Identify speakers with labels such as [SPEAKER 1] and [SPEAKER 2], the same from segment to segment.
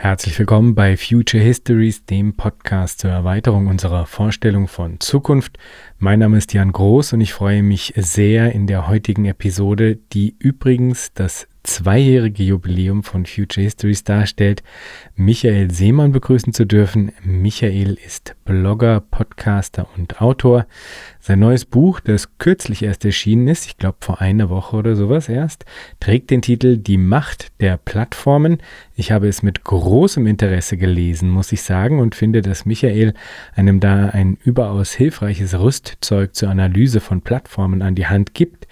[SPEAKER 1] Herzlich willkommen bei Future Histories, dem Podcast zur Erweiterung unserer Vorstellung von Zukunft. Mein Name ist Jan Groß und ich freue mich sehr in der heutigen Episode, die übrigens das zweijährige Jubiläum von Future Histories darstellt, Michael Seemann begrüßen zu dürfen. Michael ist Blogger, Podcaster und Autor. Sein neues Buch, das kürzlich erst erschienen ist, ich glaube vor einer Woche oder sowas erst, trägt den Titel Die Macht der Plattformen. Ich habe es mit großem Interesse gelesen, muss ich sagen, und finde, dass Michael einem da ein überaus hilfreiches Rüstzeug zur Analyse von Plattformen an die Hand gibt.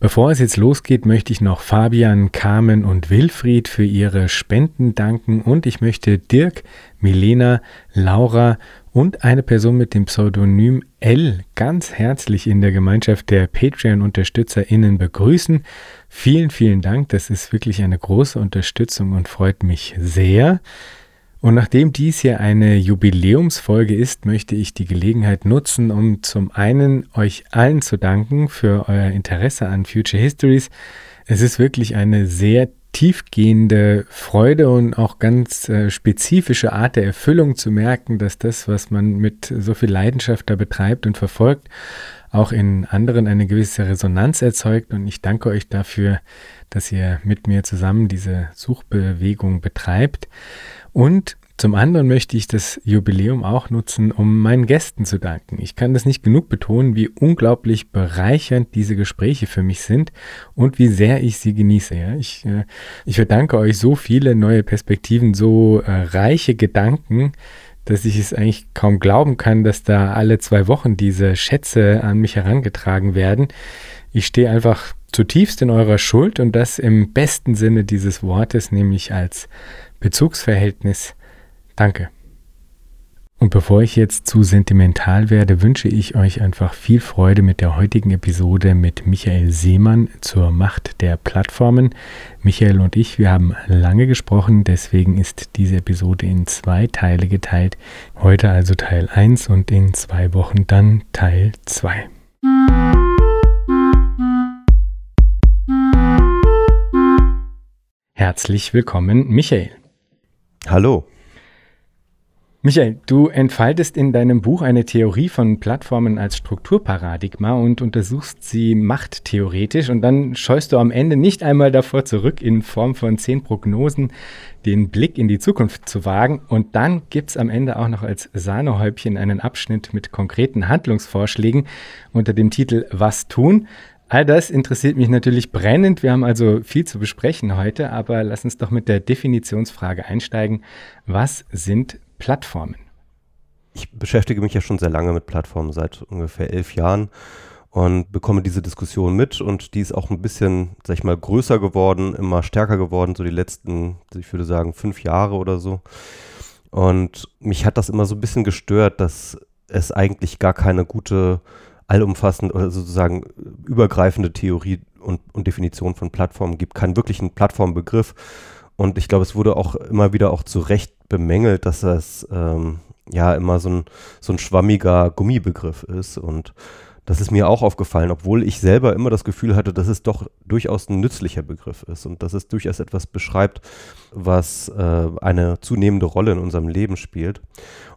[SPEAKER 1] Bevor es jetzt losgeht, möchte ich noch Fabian, Carmen und Wilfried für ihre Spenden danken und ich möchte Dirk, Milena, Laura und eine Person mit dem Pseudonym L ganz herzlich in der Gemeinschaft der Patreon-UnterstützerInnen begrüßen. Vielen, vielen Dank. Das ist wirklich eine große Unterstützung und freut mich sehr. Und nachdem dies hier eine Jubiläumsfolge ist, möchte ich die Gelegenheit nutzen, um zum einen euch allen zu danken für euer Interesse an Future Histories. Es ist wirklich eine sehr tiefgehende Freude und auch ganz äh, spezifische Art der Erfüllung zu merken, dass das, was man mit so viel Leidenschaft da betreibt und verfolgt, auch in anderen eine gewisse Resonanz erzeugt. Und ich danke euch dafür, dass ihr mit mir zusammen diese Suchbewegung betreibt. Und zum anderen möchte ich das Jubiläum auch nutzen, um meinen Gästen zu danken. Ich kann das nicht genug betonen, wie unglaublich bereichernd diese Gespräche für mich sind und wie sehr ich sie genieße. Ja? Ich, äh, ich verdanke euch so viele neue Perspektiven, so äh, reiche Gedanken, dass ich es eigentlich kaum glauben kann, dass da alle zwei Wochen diese Schätze an mich herangetragen werden. Ich stehe einfach zutiefst in eurer Schuld und das im besten Sinne dieses Wortes, nämlich als Bezugsverhältnis. Danke. Und bevor ich jetzt zu sentimental werde, wünsche ich euch einfach viel Freude mit der heutigen Episode mit Michael Seemann zur Macht der Plattformen. Michael und ich, wir haben lange gesprochen, deswegen ist diese Episode in zwei Teile geteilt. Heute also Teil 1 und in zwei Wochen dann Teil 2. Herzlich willkommen, Michael.
[SPEAKER 2] Hallo.
[SPEAKER 1] Michael, du entfaltest in deinem Buch eine Theorie von Plattformen als Strukturparadigma und untersuchst sie machttheoretisch und dann scheust du am Ende nicht einmal davor zurück, in Form von zehn Prognosen den Blick in die Zukunft zu wagen. Und dann gibt's am Ende auch noch als Sahnehäubchen einen Abschnitt mit konkreten Handlungsvorschlägen unter dem Titel Was tun? All das interessiert mich natürlich brennend. Wir haben also viel zu besprechen heute, aber lass uns doch mit der Definitionsfrage einsteigen. Was sind Plattformen?
[SPEAKER 2] Ich beschäftige mich ja schon sehr lange mit Plattformen, seit ungefähr elf Jahren und bekomme diese Diskussion mit und die ist auch ein bisschen, sag ich mal, größer geworden, immer stärker geworden, so die letzten, ich würde sagen, fünf Jahre oder so. Und mich hat das immer so ein bisschen gestört, dass es eigentlich gar keine gute allumfassende oder sozusagen übergreifende Theorie und, und Definition von Plattformen gibt, keinen wirklichen Plattformbegriff. Und ich glaube, es wurde auch immer wieder auch zu Recht bemängelt, dass das ähm, ja immer so ein, so ein schwammiger Gummibegriff ist. Und das ist mir auch aufgefallen, obwohl ich selber immer das Gefühl hatte, dass es doch durchaus ein nützlicher Begriff ist und dass es durchaus etwas beschreibt, was äh, eine zunehmende Rolle in unserem Leben spielt.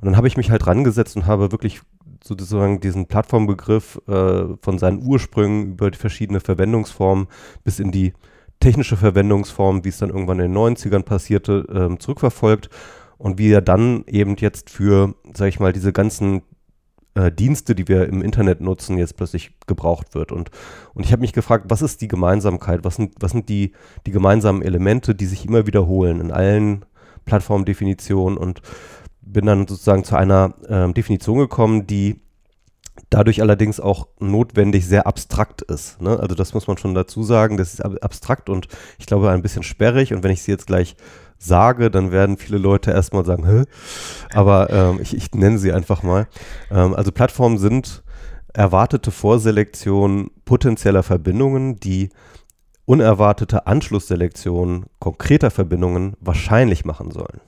[SPEAKER 2] Und dann habe ich mich halt rangesetzt und habe wirklich sozusagen diesen Plattformbegriff äh, von seinen Ursprüngen über die verschiedene Verwendungsformen bis in die technische Verwendungsform, wie es dann irgendwann in den 90ern passierte, äh, zurückverfolgt und wie er dann eben jetzt für, sag ich mal, diese ganzen äh, Dienste, die wir im Internet nutzen, jetzt plötzlich gebraucht wird. Und, und ich habe mich gefragt, was ist die Gemeinsamkeit? Was sind, was sind die, die gemeinsamen Elemente, die sich immer wiederholen in allen Plattformdefinitionen und bin dann sozusagen zu einer äh, Definition gekommen, die dadurch allerdings auch notwendig sehr abstrakt ist. Ne? Also das muss man schon dazu sagen, das ist abstrakt und ich glaube ein bisschen sperrig und wenn ich sie jetzt gleich sage, dann werden viele Leute erstmal sagen, Hä? aber ähm, ich, ich, nenne sie einfach mal. Ähm, also Plattformen sind erwartete Vorselektion potenzieller Verbindungen, die unerwartete Anschlussselektion konkreter Verbindungen wahrscheinlich machen sollen.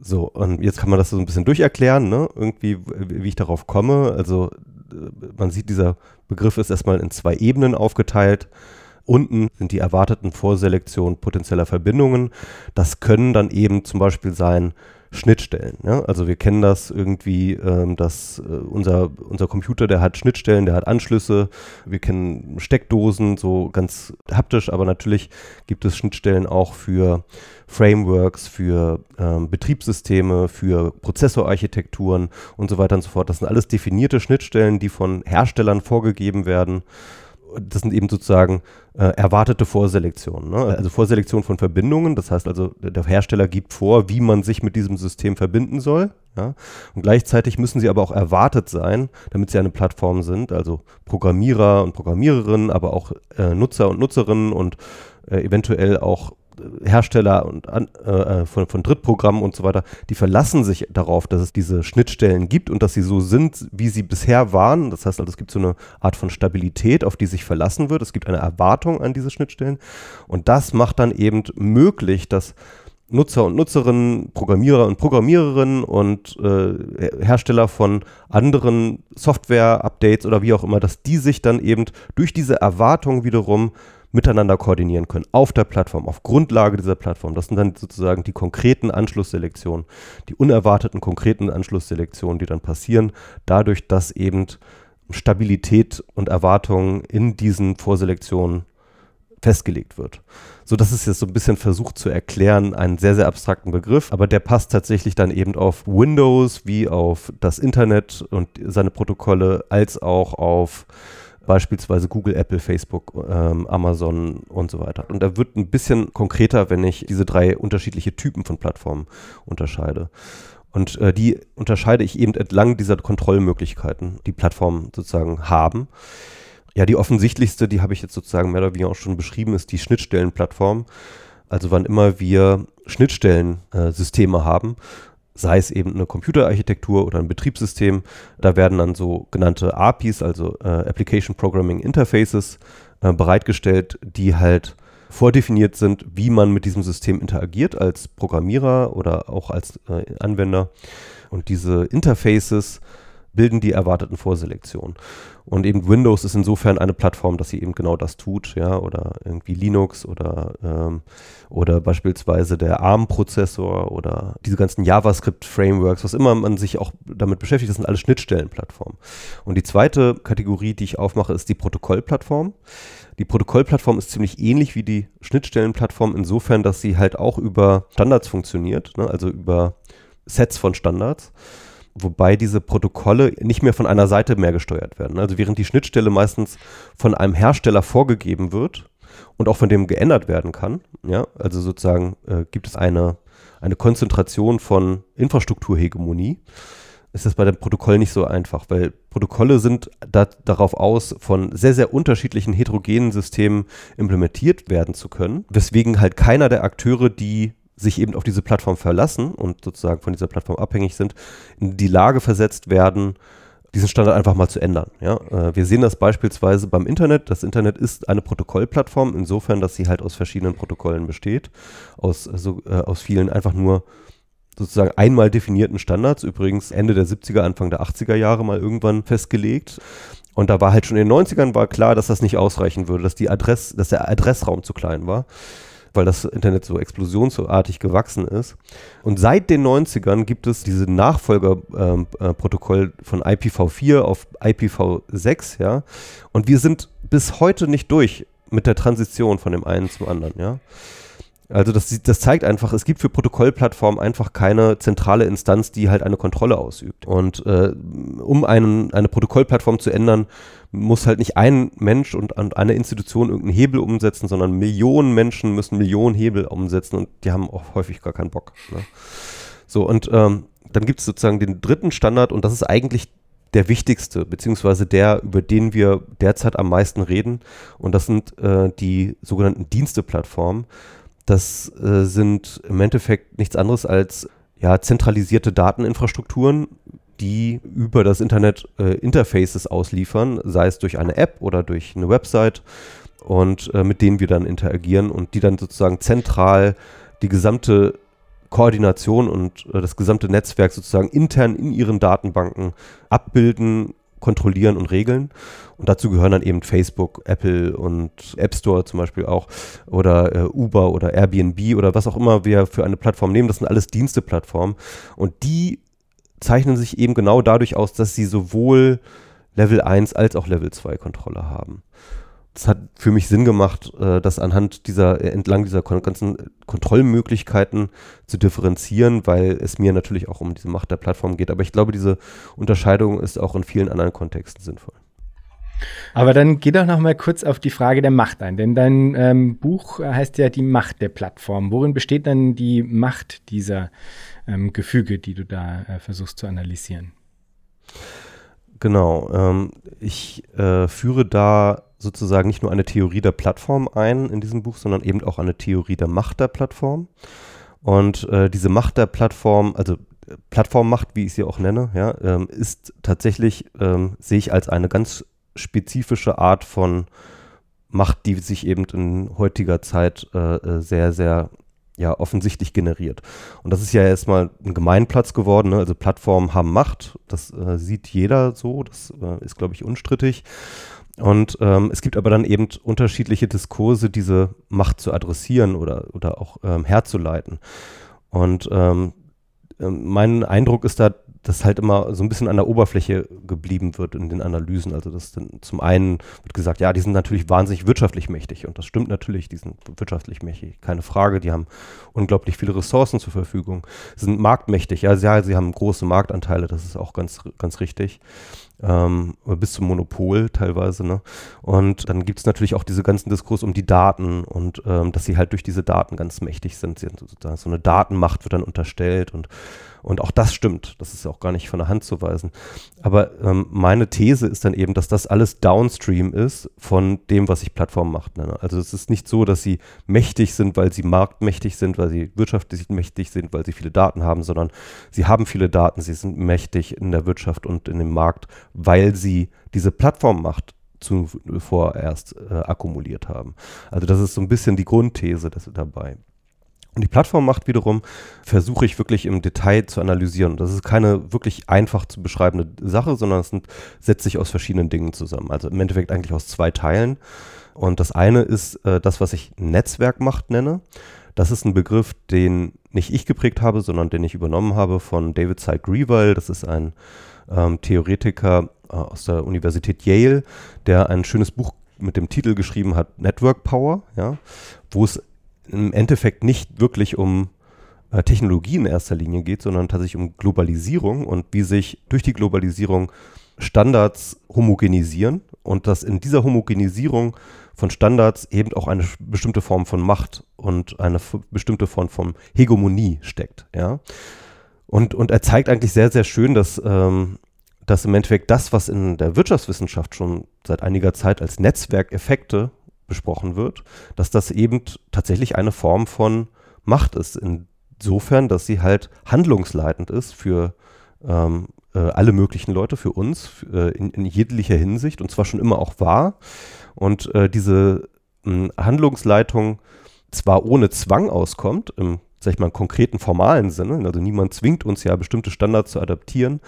[SPEAKER 2] So, und jetzt kann man das so ein bisschen durcherklären, ne? irgendwie, wie ich darauf komme. Also, man sieht, dieser Begriff ist erstmal in zwei Ebenen aufgeteilt. Unten sind die erwarteten Vorselektionen potenzieller Verbindungen. Das können dann eben zum Beispiel sein Schnittstellen. Ja? Also wir kennen das irgendwie, ähm, dass äh, unser, unser Computer, der hat Schnittstellen, der hat Anschlüsse, wir kennen Steckdosen, so ganz haptisch, aber natürlich gibt es Schnittstellen auch für Frameworks, für ähm, Betriebssysteme, für Prozessorarchitekturen und so weiter und so fort. Das sind alles definierte Schnittstellen, die von Herstellern vorgegeben werden das sind eben sozusagen äh, erwartete Vorselektionen. Ne? Also Vorselektion von Verbindungen. Das heißt also, der Hersteller gibt vor, wie man sich mit diesem System verbinden soll. Ja? Und gleichzeitig müssen sie aber auch erwartet sein, damit sie eine Plattform sind. Also Programmierer und Programmiererinnen, aber auch äh, Nutzer und Nutzerinnen und äh, eventuell auch Hersteller und an, äh, äh, von, von Drittprogrammen und so weiter, die verlassen sich darauf, dass es diese Schnittstellen gibt und dass sie so sind, wie sie bisher waren. Das heißt also, es gibt so eine Art von Stabilität, auf die sich verlassen wird. Es gibt eine Erwartung an diese Schnittstellen. Und das macht dann eben möglich, dass Nutzer und Nutzerinnen, Programmierer und Programmiererinnen und äh, Hersteller von anderen Software-Updates oder wie auch immer, dass die sich dann eben durch diese Erwartung wiederum miteinander koordinieren können auf der Plattform, auf Grundlage dieser Plattform. Das sind dann sozusagen die konkreten Anschlussselektionen, die unerwarteten konkreten Anschlussselektionen, die dann passieren, dadurch, dass eben Stabilität und Erwartungen in diesen Vorselektionen festgelegt wird. So, das ist jetzt so ein bisschen versucht zu erklären, einen sehr, sehr abstrakten Begriff, aber der passt tatsächlich dann eben auf Windows wie auf das Internet und seine Protokolle, als auch auf beispielsweise Google, Apple, Facebook, ähm, Amazon und so weiter. Und er wird ein bisschen konkreter, wenn ich diese drei unterschiedliche Typen von Plattformen unterscheide. Und äh, die unterscheide ich eben entlang dieser Kontrollmöglichkeiten, die Plattformen sozusagen haben. Ja, die offensichtlichste, die habe ich jetzt sozusagen mehr oder weniger auch schon beschrieben, ist die Schnittstellenplattform. Also wann immer wir Schnittstellensysteme äh, haben, sei es eben eine Computerarchitektur oder ein Betriebssystem. Da werden dann so genannte APIs, also äh, Application Programming Interfaces, äh, bereitgestellt, die halt vordefiniert sind, wie man mit diesem System interagiert als Programmierer oder auch als äh, Anwender. Und diese Interfaces bilden die erwarteten Vorselektionen. Und eben Windows ist insofern eine Plattform, dass sie eben genau das tut, ja, oder irgendwie Linux oder, ähm, oder beispielsweise der ARM-Prozessor oder diese ganzen JavaScript-Frameworks, was immer man sich auch damit beschäftigt, das sind alle Schnittstellenplattformen. Und die zweite Kategorie, die ich aufmache, ist die Protokollplattform. Die Protokollplattform ist ziemlich ähnlich wie die Schnittstellenplattform insofern, dass sie halt auch über Standards funktioniert, ne, also über Sets von Standards wobei diese Protokolle nicht mehr von einer Seite mehr gesteuert werden. Also während die Schnittstelle meistens von einem Hersteller vorgegeben wird und auch von dem geändert werden kann, ja, also sozusagen äh, gibt es eine, eine Konzentration von Infrastrukturhegemonie, ist das bei dem Protokoll nicht so einfach, weil Protokolle sind da, darauf aus, von sehr, sehr unterschiedlichen heterogenen Systemen implementiert werden zu können, weswegen halt keiner der Akteure, die sich eben auf diese Plattform verlassen und sozusagen von dieser Plattform abhängig sind, in die Lage versetzt werden, diesen Standard einfach mal zu ändern. Ja? Äh, wir sehen das beispielsweise beim Internet. Das Internet ist eine Protokollplattform, insofern, dass sie halt aus verschiedenen Protokollen besteht, aus, so, äh, aus vielen einfach nur sozusagen einmal definierten Standards, übrigens Ende der 70er, Anfang der 80er Jahre mal irgendwann festgelegt. Und da war halt schon in den 90ern war klar, dass das nicht ausreichen würde, dass, die Adress, dass der Adressraum zu klein war weil das Internet so explosionsartig gewachsen ist. Und seit den 90ern gibt es diese Nachfolgerprotokoll ähm, äh, von IPv4 auf IPv6, ja. Und wir sind bis heute nicht durch mit der Transition von dem einen zum anderen, ja. Also das, das zeigt einfach, es gibt für Protokollplattformen einfach keine zentrale Instanz, die halt eine Kontrolle ausübt. Und äh, um einen, eine Protokollplattform zu ändern, muss halt nicht ein Mensch und, und eine Institution irgendeinen Hebel umsetzen, sondern Millionen Menschen müssen Millionen Hebel umsetzen und die haben auch häufig gar keinen Bock. Ne? So, und ähm, dann gibt es sozusagen den dritten Standard und das ist eigentlich der wichtigste, beziehungsweise der, über den wir derzeit am meisten reden. Und das sind äh, die sogenannten Diensteplattformen. Das äh, sind im Endeffekt nichts anderes als ja, zentralisierte Dateninfrastrukturen, die über das Internet äh, Interfaces ausliefern, sei es durch eine App oder durch eine Website und äh, mit denen wir dann interagieren und die dann sozusagen zentral die gesamte Koordination und äh, das gesamte Netzwerk sozusagen intern in ihren Datenbanken abbilden kontrollieren und regeln. Und dazu gehören dann eben Facebook, Apple und App Store zum Beispiel auch oder äh, Uber oder Airbnb oder was auch immer wir für eine Plattform nehmen. Das sind alles Diensteplattformen. Und die zeichnen sich eben genau dadurch aus, dass sie sowohl Level 1 als auch Level 2 Kontrolle haben. Das hat für mich Sinn gemacht, äh, das anhand dieser, äh, entlang dieser ganzen Kontrollmöglichkeiten zu differenzieren, weil es mir natürlich auch um diese Macht der Plattform geht. Aber ich glaube, diese Unterscheidung ist auch in vielen anderen Kontexten sinnvoll.
[SPEAKER 1] Aber dann geh doch noch mal kurz auf die Frage der Macht ein, denn dein ähm, Buch heißt ja die Macht der Plattform. Worin besteht dann die Macht dieser ähm, Gefüge, die du da äh, versuchst zu analysieren?
[SPEAKER 2] Genau. Ähm, ich äh, führe da sozusagen nicht nur eine Theorie der Plattform ein in diesem Buch, sondern eben auch eine Theorie der Macht der Plattform. Und äh, diese Macht der Plattform, also Plattformmacht, wie ich sie auch nenne, ja, ähm, ist tatsächlich, ähm, sehe ich als eine ganz spezifische Art von Macht, die sich eben in heutiger Zeit äh, äh sehr, sehr ja offensichtlich generiert. Und das ist ja erstmal ein Gemeinplatz geworden. Ne? Also Plattformen haben Macht, das äh, sieht jeder so, das äh, ist, glaube ich, unstrittig. Und ähm, es gibt aber dann eben unterschiedliche Diskurse, diese Macht zu adressieren oder, oder auch ähm, herzuleiten. Und ähm, ähm mein Eindruck ist da, das halt immer so ein bisschen an der Oberfläche geblieben wird in den Analysen. Also das dann zum einen wird gesagt, ja, die sind natürlich wahnsinnig wirtschaftlich mächtig. Und das stimmt natürlich, die sind wirtschaftlich mächtig, keine Frage, die haben unglaublich viele Ressourcen zur Verfügung, sie sind marktmächtig, ja, ja sie haben große Marktanteile, das ist auch ganz, ganz richtig ähm, bis zum Monopol teilweise. Ne? Und dann gibt es natürlich auch diese ganzen Diskurs um die Daten und ähm, dass sie halt durch diese Daten ganz mächtig sind. Sie, so eine Datenmacht wird dann unterstellt und und auch das stimmt. Das ist auch gar nicht von der Hand zu weisen. Aber ähm, meine These ist dann eben, dass das alles Downstream ist von dem, was ich Plattformmacht nenne. Also es ist nicht so, dass sie mächtig sind, weil sie marktmächtig sind, weil sie wirtschaftlich mächtig sind, weil sie viele Daten haben, sondern sie haben viele Daten, sie sind mächtig in der Wirtschaft und in dem Markt, weil sie diese Plattformmacht zuvor erst äh, akkumuliert haben. Also das ist so ein bisschen die Grundthese dabei. Und die Plattformmacht wiederum versuche ich wirklich im Detail zu analysieren. Das ist keine wirklich einfach zu beschreibende Sache, sondern es setzt sich aus verschiedenen Dingen zusammen. Also im Endeffekt eigentlich aus zwei Teilen. Und das eine ist äh, das, was ich Netzwerkmacht nenne. Das ist ein Begriff, den nicht ich geprägt habe, sondern den ich übernommen habe von David Syed Grewal. Das ist ein ähm, Theoretiker äh, aus der Universität Yale, der ein schönes Buch mit dem Titel geschrieben hat, Network Power, ja, wo es im Endeffekt nicht wirklich um äh, Technologie in erster Linie geht, sondern tatsächlich um Globalisierung und wie sich durch die Globalisierung Standards homogenisieren und dass in dieser Homogenisierung von Standards eben auch eine bestimmte Form von Macht und eine bestimmte Form von Hegemonie steckt. Ja? Und, und er zeigt eigentlich sehr, sehr schön, dass, ähm, dass im Endeffekt das, was in der Wirtschaftswissenschaft schon seit einiger Zeit als Netzwerkeffekte besprochen wird, dass das eben tatsächlich eine Form von Macht ist. Insofern, dass sie halt handlungsleitend ist für ähm, äh, alle möglichen Leute, für uns, äh, in, in, jeglicher Hinsicht und zwar schon immer auch wahr. Und äh, diese mh, Handlungsleitung zwar ohne Zwang auskommt, im sag ich mal, konkreten formalen Sinne, also niemand zwingt uns ja bestimmte Standards zu adaptieren,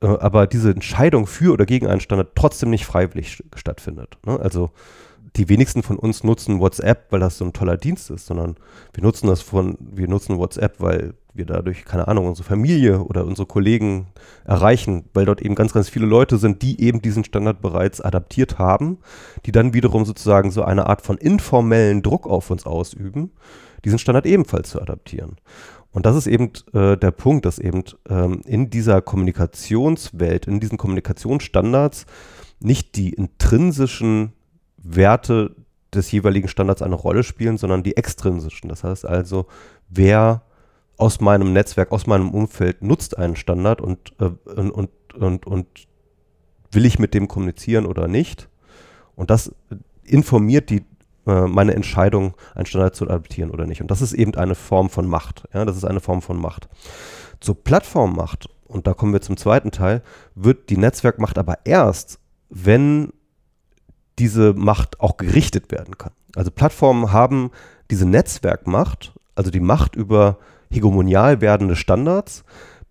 [SPEAKER 2] äh, aber diese Entscheidung für oder gegen einen Standard trotzdem nicht freiwillig stattfindet. Ne? Also die wenigsten von uns nutzen WhatsApp, weil das so ein toller Dienst ist, sondern wir nutzen das von, wir nutzen WhatsApp, weil wir dadurch, keine Ahnung, unsere Familie oder unsere Kollegen erreichen, weil dort eben ganz, ganz viele Leute sind, die eben diesen Standard bereits adaptiert haben, die dann wiederum sozusagen so eine Art von informellen Druck auf uns ausüben, diesen Standard ebenfalls zu adaptieren. Und das ist eben äh, der Punkt, dass eben ähm, in dieser Kommunikationswelt, in diesen Kommunikationsstandards nicht die intrinsischen Werte des jeweiligen Standards eine Rolle spielen, sondern die extrinsischen. Das heißt also, wer aus meinem Netzwerk, aus meinem Umfeld nutzt einen Standard und, äh, und, und, und will ich mit dem kommunizieren oder nicht. Und das informiert die, äh, meine Entscheidung, einen Standard zu adaptieren oder nicht. Und das ist eben eine Form von Macht. Ja, das ist eine Form von Macht. Zur Plattformmacht, und da kommen wir zum zweiten Teil, wird die Netzwerkmacht aber erst, wenn diese Macht auch gerichtet werden kann. Also Plattformen haben diese Netzwerkmacht, also die Macht über hegemonial werdende Standards,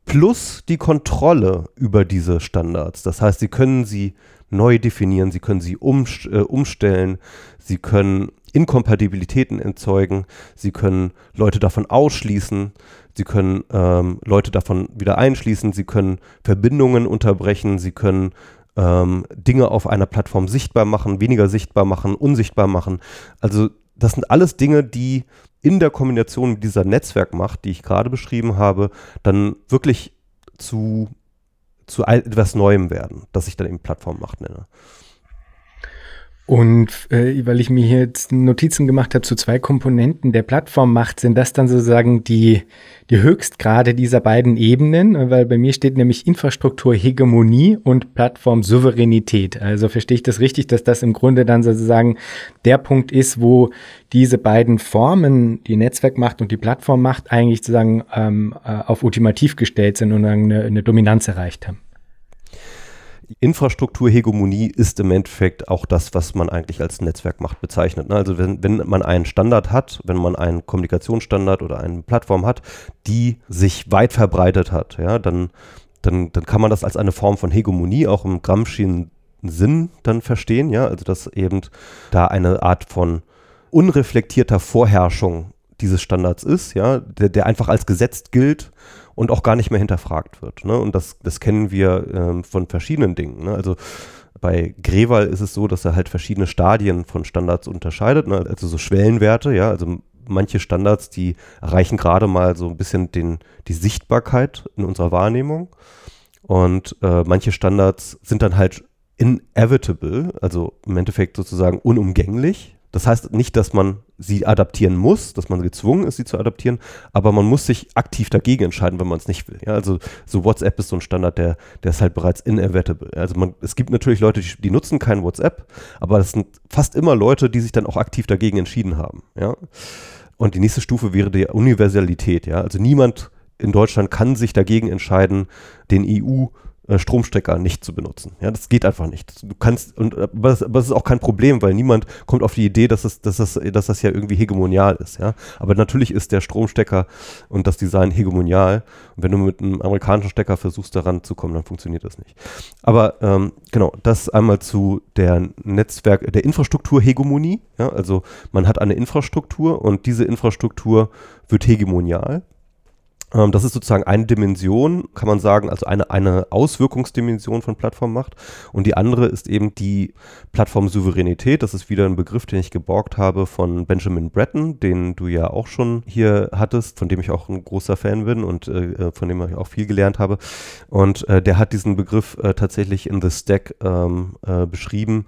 [SPEAKER 2] plus die Kontrolle über diese Standards. Das heißt, sie können sie neu definieren, sie können sie umst äh, umstellen, sie können Inkompatibilitäten erzeugen, sie können Leute davon ausschließen, sie können ähm, Leute davon wieder einschließen, sie können Verbindungen unterbrechen, sie können ähm, Dinge auf einer Plattform sichtbar machen, weniger sichtbar machen, unsichtbar machen. Also das sind alles Dinge, die in der Kombination mit dieser Netzwerkmacht, die ich gerade beschrieben habe, dann wirklich zu, zu etwas Neuem werden, das ich dann eben Plattformmacht nenne.
[SPEAKER 1] Und äh, weil ich mir hier jetzt Notizen gemacht habe zu zwei Komponenten der Plattformmacht, sind das dann sozusagen die, die Höchstgrade dieser beiden Ebenen, weil bei mir steht nämlich Infrastrukturhegemonie und Plattformsouveränität. Also verstehe ich das richtig, dass das im Grunde dann sozusagen der Punkt ist, wo diese beiden Formen, die Netzwerkmacht und die Plattformmacht, eigentlich sozusagen ähm, äh, auf ultimativ gestellt sind und eine, eine Dominanz erreicht haben.
[SPEAKER 2] Infrastrukturhegemonie ist im Endeffekt auch das, was man eigentlich als Netzwerkmacht bezeichnet. Ne? Also wenn, wenn man einen Standard hat, wenn man einen Kommunikationsstandard oder eine Plattform hat, die sich weit verbreitet hat, ja, dann, dann, dann kann man das als eine Form von Hegemonie auch im Gramscian Sinn dann verstehen, ja, also dass eben da eine Art von unreflektierter Vorherrschung dieses Standards ist, ja, der, der einfach als Gesetz gilt und auch gar nicht mehr hinterfragt wird. Ne? Und das, das kennen wir ähm, von verschiedenen Dingen. Ne? Also bei Grewal ist es so, dass er halt verschiedene Stadien von Standards unterscheidet, ne? also so Schwellenwerte, ja, also manche Standards, die erreichen gerade mal so ein bisschen den, die Sichtbarkeit in unserer Wahrnehmung. Und äh, manche Standards sind dann halt inevitable, also im Endeffekt sozusagen unumgänglich. Das heißt nicht, dass man sie adaptieren muss, dass man gezwungen ist, sie zu adaptieren, aber man muss sich aktiv dagegen entscheiden, wenn man es nicht will. Ja, also so WhatsApp ist so ein Standard, der, der ist halt bereits inevitable. Also man, es gibt natürlich Leute, die, die nutzen kein WhatsApp, aber das sind fast immer Leute, die sich dann auch aktiv dagegen entschieden haben. Ja. Und die nächste Stufe wäre die Universalität. Ja. Also niemand in Deutschland kann sich dagegen entscheiden, den EU Stromstecker nicht zu benutzen. Ja, das geht einfach nicht. Du kannst, und, aber, das, aber das ist auch kein Problem, weil niemand kommt auf die Idee, dass, es, dass, das, dass das ja irgendwie hegemonial ist. Ja? Aber natürlich ist der Stromstecker und das Design hegemonial. Und wenn du mit einem amerikanischen Stecker versuchst, daran zu kommen, dann funktioniert das nicht. Aber ähm, genau, das einmal zu der Netzwerk, der Infrastrukturhegemonie. Ja? Also man hat eine Infrastruktur und diese Infrastruktur wird hegemonial. Ähm, das ist sozusagen eine Dimension, kann man sagen, also eine, eine Auswirkungsdimension von Plattformmacht. Und die andere ist eben die Plattformsouveränität. Das ist wieder ein Begriff, den ich geborgt habe von Benjamin Breton, den du ja auch schon hier hattest, von dem ich auch ein großer Fan bin und äh, äh von dem ich auch viel gelernt habe. Und äh, der hat diesen Begriff äh, tatsächlich in The Stack ähm, äh, beschrieben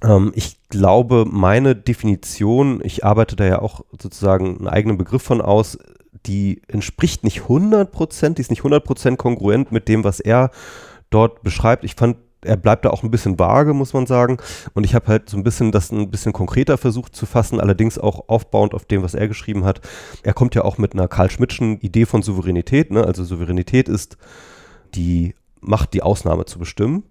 [SPEAKER 2] ähm, ich glaube, meine Definition, ich arbeite da ja auch sozusagen einen eigenen Begriff von aus, die entspricht nicht 100%, die ist nicht 100% kongruent mit dem, was er dort beschreibt. Ich fand, er bleibt da auch ein bisschen vage, muss man sagen. Und ich habe halt so ein bisschen das ein bisschen konkreter versucht zu fassen, allerdings auch aufbauend auf dem, was er geschrieben hat. Er kommt ja auch mit einer Karl Schmidtschen Idee von Souveränität. Ne? Also Souveränität ist die Macht, die Ausnahme zu bestimmen.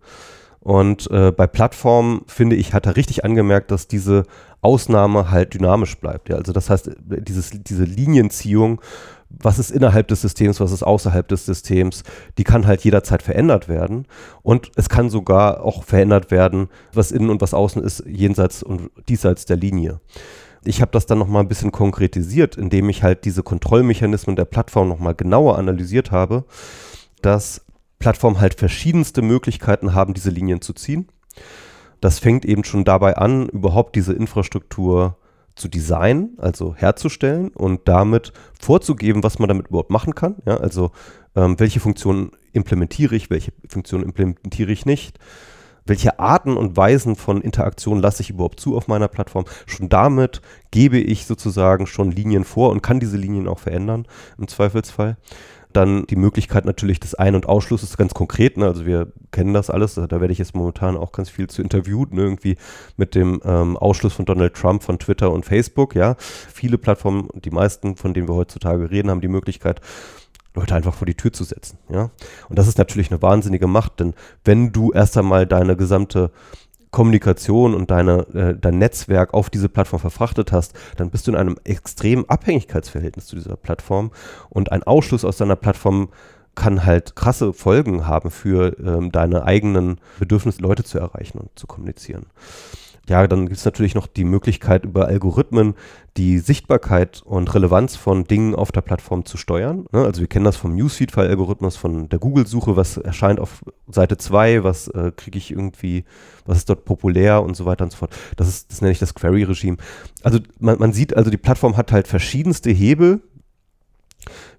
[SPEAKER 2] Und äh, bei Plattformen, finde ich, hat er richtig angemerkt, dass diese Ausnahme halt dynamisch bleibt. Ja? Also das heißt, dieses, diese Linienziehung, was ist innerhalb des Systems, was ist außerhalb des Systems, die kann halt jederzeit verändert werden. Und es kann sogar auch verändert werden, was innen und was außen ist, jenseits und diesseits der Linie. Ich habe das dann nochmal ein bisschen konkretisiert, indem ich halt diese Kontrollmechanismen der Plattform nochmal genauer analysiert habe, dass Plattformen halt verschiedenste Möglichkeiten haben, diese Linien zu ziehen. Das fängt eben schon dabei an, überhaupt diese Infrastruktur zu designen, also herzustellen und damit vorzugeben, was man damit überhaupt machen kann. Ja, also ähm, welche Funktionen implementiere ich, welche Funktionen implementiere ich nicht, welche Arten und Weisen von Interaktion lasse ich überhaupt zu auf meiner Plattform. Schon damit gebe ich sozusagen schon Linien vor und kann diese Linien auch verändern im Zweifelsfall. Dann die Möglichkeit natürlich des Ein- und Ausschlusses ganz konkret. Ne? Also wir kennen das alles. Da werde ich jetzt momentan auch ganz viel zu interviewt. Ne? Irgendwie mit dem ähm, Ausschluss von Donald Trump von Twitter und Facebook. Ja, viele Plattformen, die meisten, von denen wir heutzutage reden, haben die Möglichkeit, Leute einfach vor die Tür zu setzen. Ja? Und das ist natürlich eine wahnsinnige Macht, denn wenn du erst einmal deine gesamte Kommunikation und deine, äh, dein Netzwerk auf diese Plattform verfrachtet hast, dann bist du in einem extremen Abhängigkeitsverhältnis zu dieser Plattform und ein Ausschluss aus deiner Plattform kann halt krasse Folgen haben für ähm, deine eigenen Bedürfnisse, Leute zu erreichen und zu kommunizieren. Ja, dann gibt es natürlich noch die Möglichkeit, über Algorithmen die Sichtbarkeit und Relevanz von Dingen auf der Plattform zu steuern. Ne? Also wir kennen das vom Newsfeed-File-Algorithmus, von der Google-Suche, was erscheint auf Seite 2, was äh, kriege ich irgendwie, was ist dort populär und so weiter und so fort. Das, ist, das nenne ich das Query-Regime. Also man, man sieht, also die Plattform hat halt verschiedenste Hebel,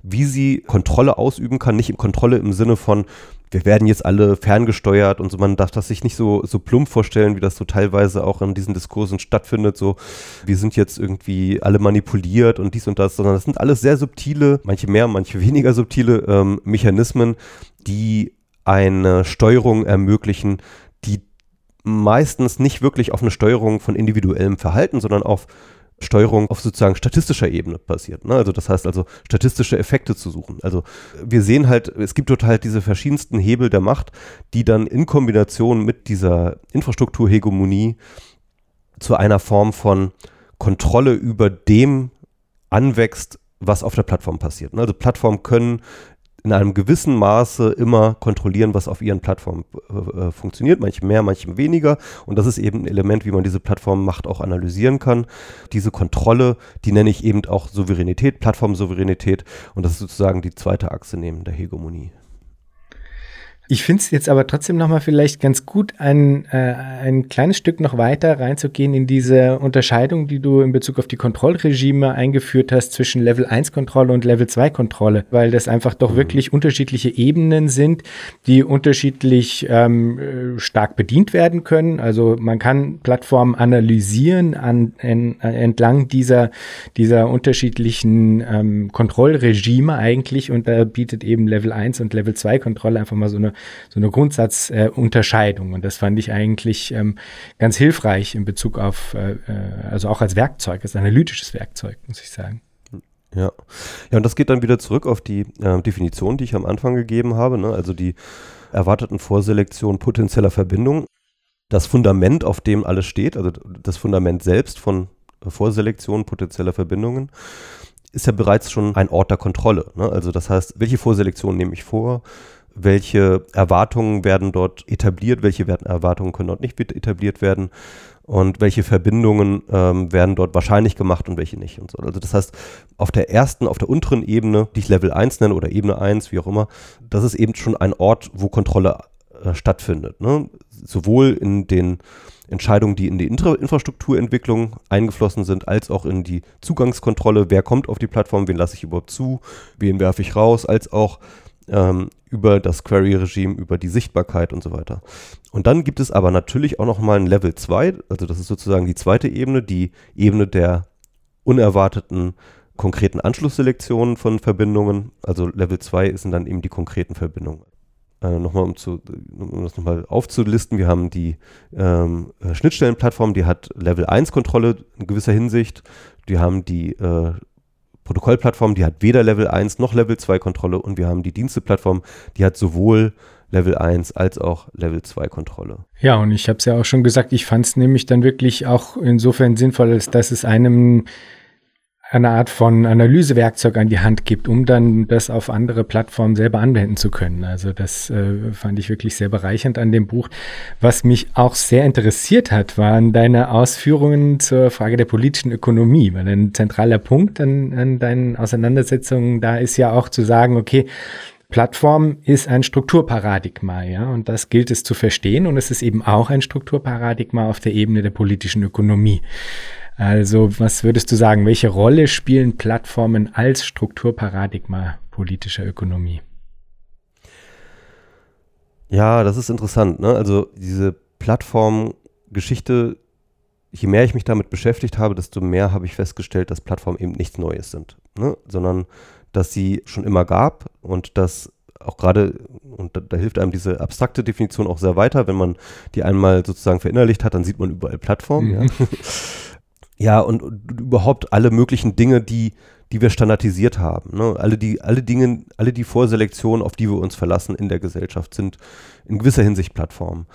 [SPEAKER 2] wie sie Kontrolle ausüben kann, nicht Kontrolle im Sinne von, wir werden jetzt alle ferngesteuert und so, man darf das sich nicht so, so plump vorstellen, wie das so teilweise auch in diesen Diskursen stattfindet, so wir sind jetzt irgendwie alle manipuliert und dies und das, sondern das sind alles sehr subtile, manche mehr, manche weniger subtile ähm, Mechanismen, die eine Steuerung ermöglichen, die meistens nicht wirklich auf eine Steuerung von individuellem Verhalten, sondern auf Steuerung auf sozusagen statistischer Ebene passiert. Ne? Also das heißt also statistische Effekte zu suchen. Also wir sehen halt, es gibt dort halt diese verschiedensten Hebel der Macht, die dann in Kombination mit dieser Infrastrukturhegemonie zu einer Form von Kontrolle über dem anwächst, was auf der Plattform passiert. Ne? Also Plattformen können in einem gewissen Maße immer kontrollieren, was auf ihren Plattformen äh, äh, funktioniert, manche mehr, manche weniger. Und das ist eben ein Element, wie man diese Plattformmacht auch analysieren kann. Diese Kontrolle, die nenne ich eben auch Souveränität, Plattformsouveränität. Und das ist sozusagen die zweite Achse neben der Hegemonie.
[SPEAKER 1] Ich finde es jetzt aber trotzdem nochmal vielleicht ganz gut, ein, äh, ein kleines Stück noch weiter reinzugehen in diese Unterscheidung, die du in Bezug auf die Kontrollregime eingeführt hast zwischen Level 1 Kontrolle und Level 2 Kontrolle, weil das einfach doch mhm. wirklich unterschiedliche Ebenen sind, die unterschiedlich ähm, äh, stark bedient werden können. Also man kann Plattformen analysieren an, en, entlang dieser, dieser unterschiedlichen ähm, Kontrollregime eigentlich und da bietet eben Level 1 und Level 2 Kontrolle einfach mal so eine so eine Grundsatzunterscheidung. Äh, und das fand ich eigentlich ähm, ganz hilfreich in Bezug auf, äh, äh, also auch als Werkzeug, als analytisches Werkzeug, muss ich sagen.
[SPEAKER 2] Ja. Ja, und das geht dann wieder zurück auf die äh, Definition, die ich am Anfang gegeben habe, ne? also die erwarteten Vorselektion potenzieller Verbindungen. Das Fundament, auf dem alles steht, also das Fundament selbst von Vorselektion potenzieller Verbindungen, ist ja bereits schon ein Ort der Kontrolle. Ne? Also das heißt, welche Vorselektion nehme ich vor? Welche Erwartungen werden dort etabliert, welche Erwartungen können dort nicht etabliert werden und welche Verbindungen ähm, werden dort wahrscheinlich gemacht und welche nicht. Und so. Also das heißt, auf der ersten, auf der unteren Ebene, die ich Level 1 nenne oder Ebene 1, wie auch immer, das ist eben schon ein Ort, wo Kontrolle äh, stattfindet. Ne? Sowohl in den Entscheidungen, die in die Infrastrukturentwicklung eingeflossen sind, als auch in die Zugangskontrolle, wer kommt auf die Plattform, wen lasse ich überhaupt zu, wen werfe ich raus, als auch ähm, über das Query-Regime, über die Sichtbarkeit und so weiter. Und dann gibt es aber natürlich auch noch mal ein Level 2, also das ist sozusagen die zweite Ebene, die Ebene der unerwarteten konkreten Anschlussselektionen von Verbindungen. Also Level 2 sind dann eben die konkreten Verbindungen. Äh, nochmal, um, zu, um das nochmal aufzulisten, wir haben die ähm, Schnittstellenplattform, die hat Level 1 Kontrolle in gewisser Hinsicht. Wir haben die äh, Protokollplattform, die hat weder Level 1 noch Level 2 Kontrolle und wir haben die Diensteplattform, die hat sowohl Level 1 als auch Level 2 Kontrolle.
[SPEAKER 1] Ja, und ich habe es ja auch schon gesagt, ich fand es nämlich dann wirklich auch insofern sinnvoll, als dass es einem eine Art von Analysewerkzeug an die Hand gibt, um dann das auf andere Plattformen selber anwenden zu können. Also das äh, fand ich wirklich sehr bereichernd an dem Buch. Was mich auch sehr interessiert hat, waren deine Ausführungen zur Frage der politischen Ökonomie, weil ein zentraler Punkt an, an deinen Auseinandersetzungen da ist ja auch zu sagen, okay, Plattform ist ein Strukturparadigma, ja, und das gilt es zu verstehen und es ist eben auch ein Strukturparadigma auf der Ebene der politischen Ökonomie. Also, was würdest du sagen? Welche Rolle spielen Plattformen als Strukturparadigma politischer Ökonomie?
[SPEAKER 2] Ja, das ist interessant. Ne? Also diese Plattformgeschichte, je mehr ich mich damit beschäftigt habe, desto mehr habe ich festgestellt, dass Plattformen eben nichts Neues sind, ne? sondern dass sie schon immer gab und dass auch gerade, und da, da, hilft einem diese abstrakte Definition auch sehr weiter, wenn man die einmal sozusagen verinnerlicht hat, dann sieht man überall Plattformen. Mhm. Ja. Ja, und, und, überhaupt alle möglichen Dinge, die, die wir standardisiert haben. Ne? Alle, die, alle Dinge, alle die Vorselektionen, auf die wir uns verlassen in der Gesellschaft, sind in gewisser Hinsicht Plattformen.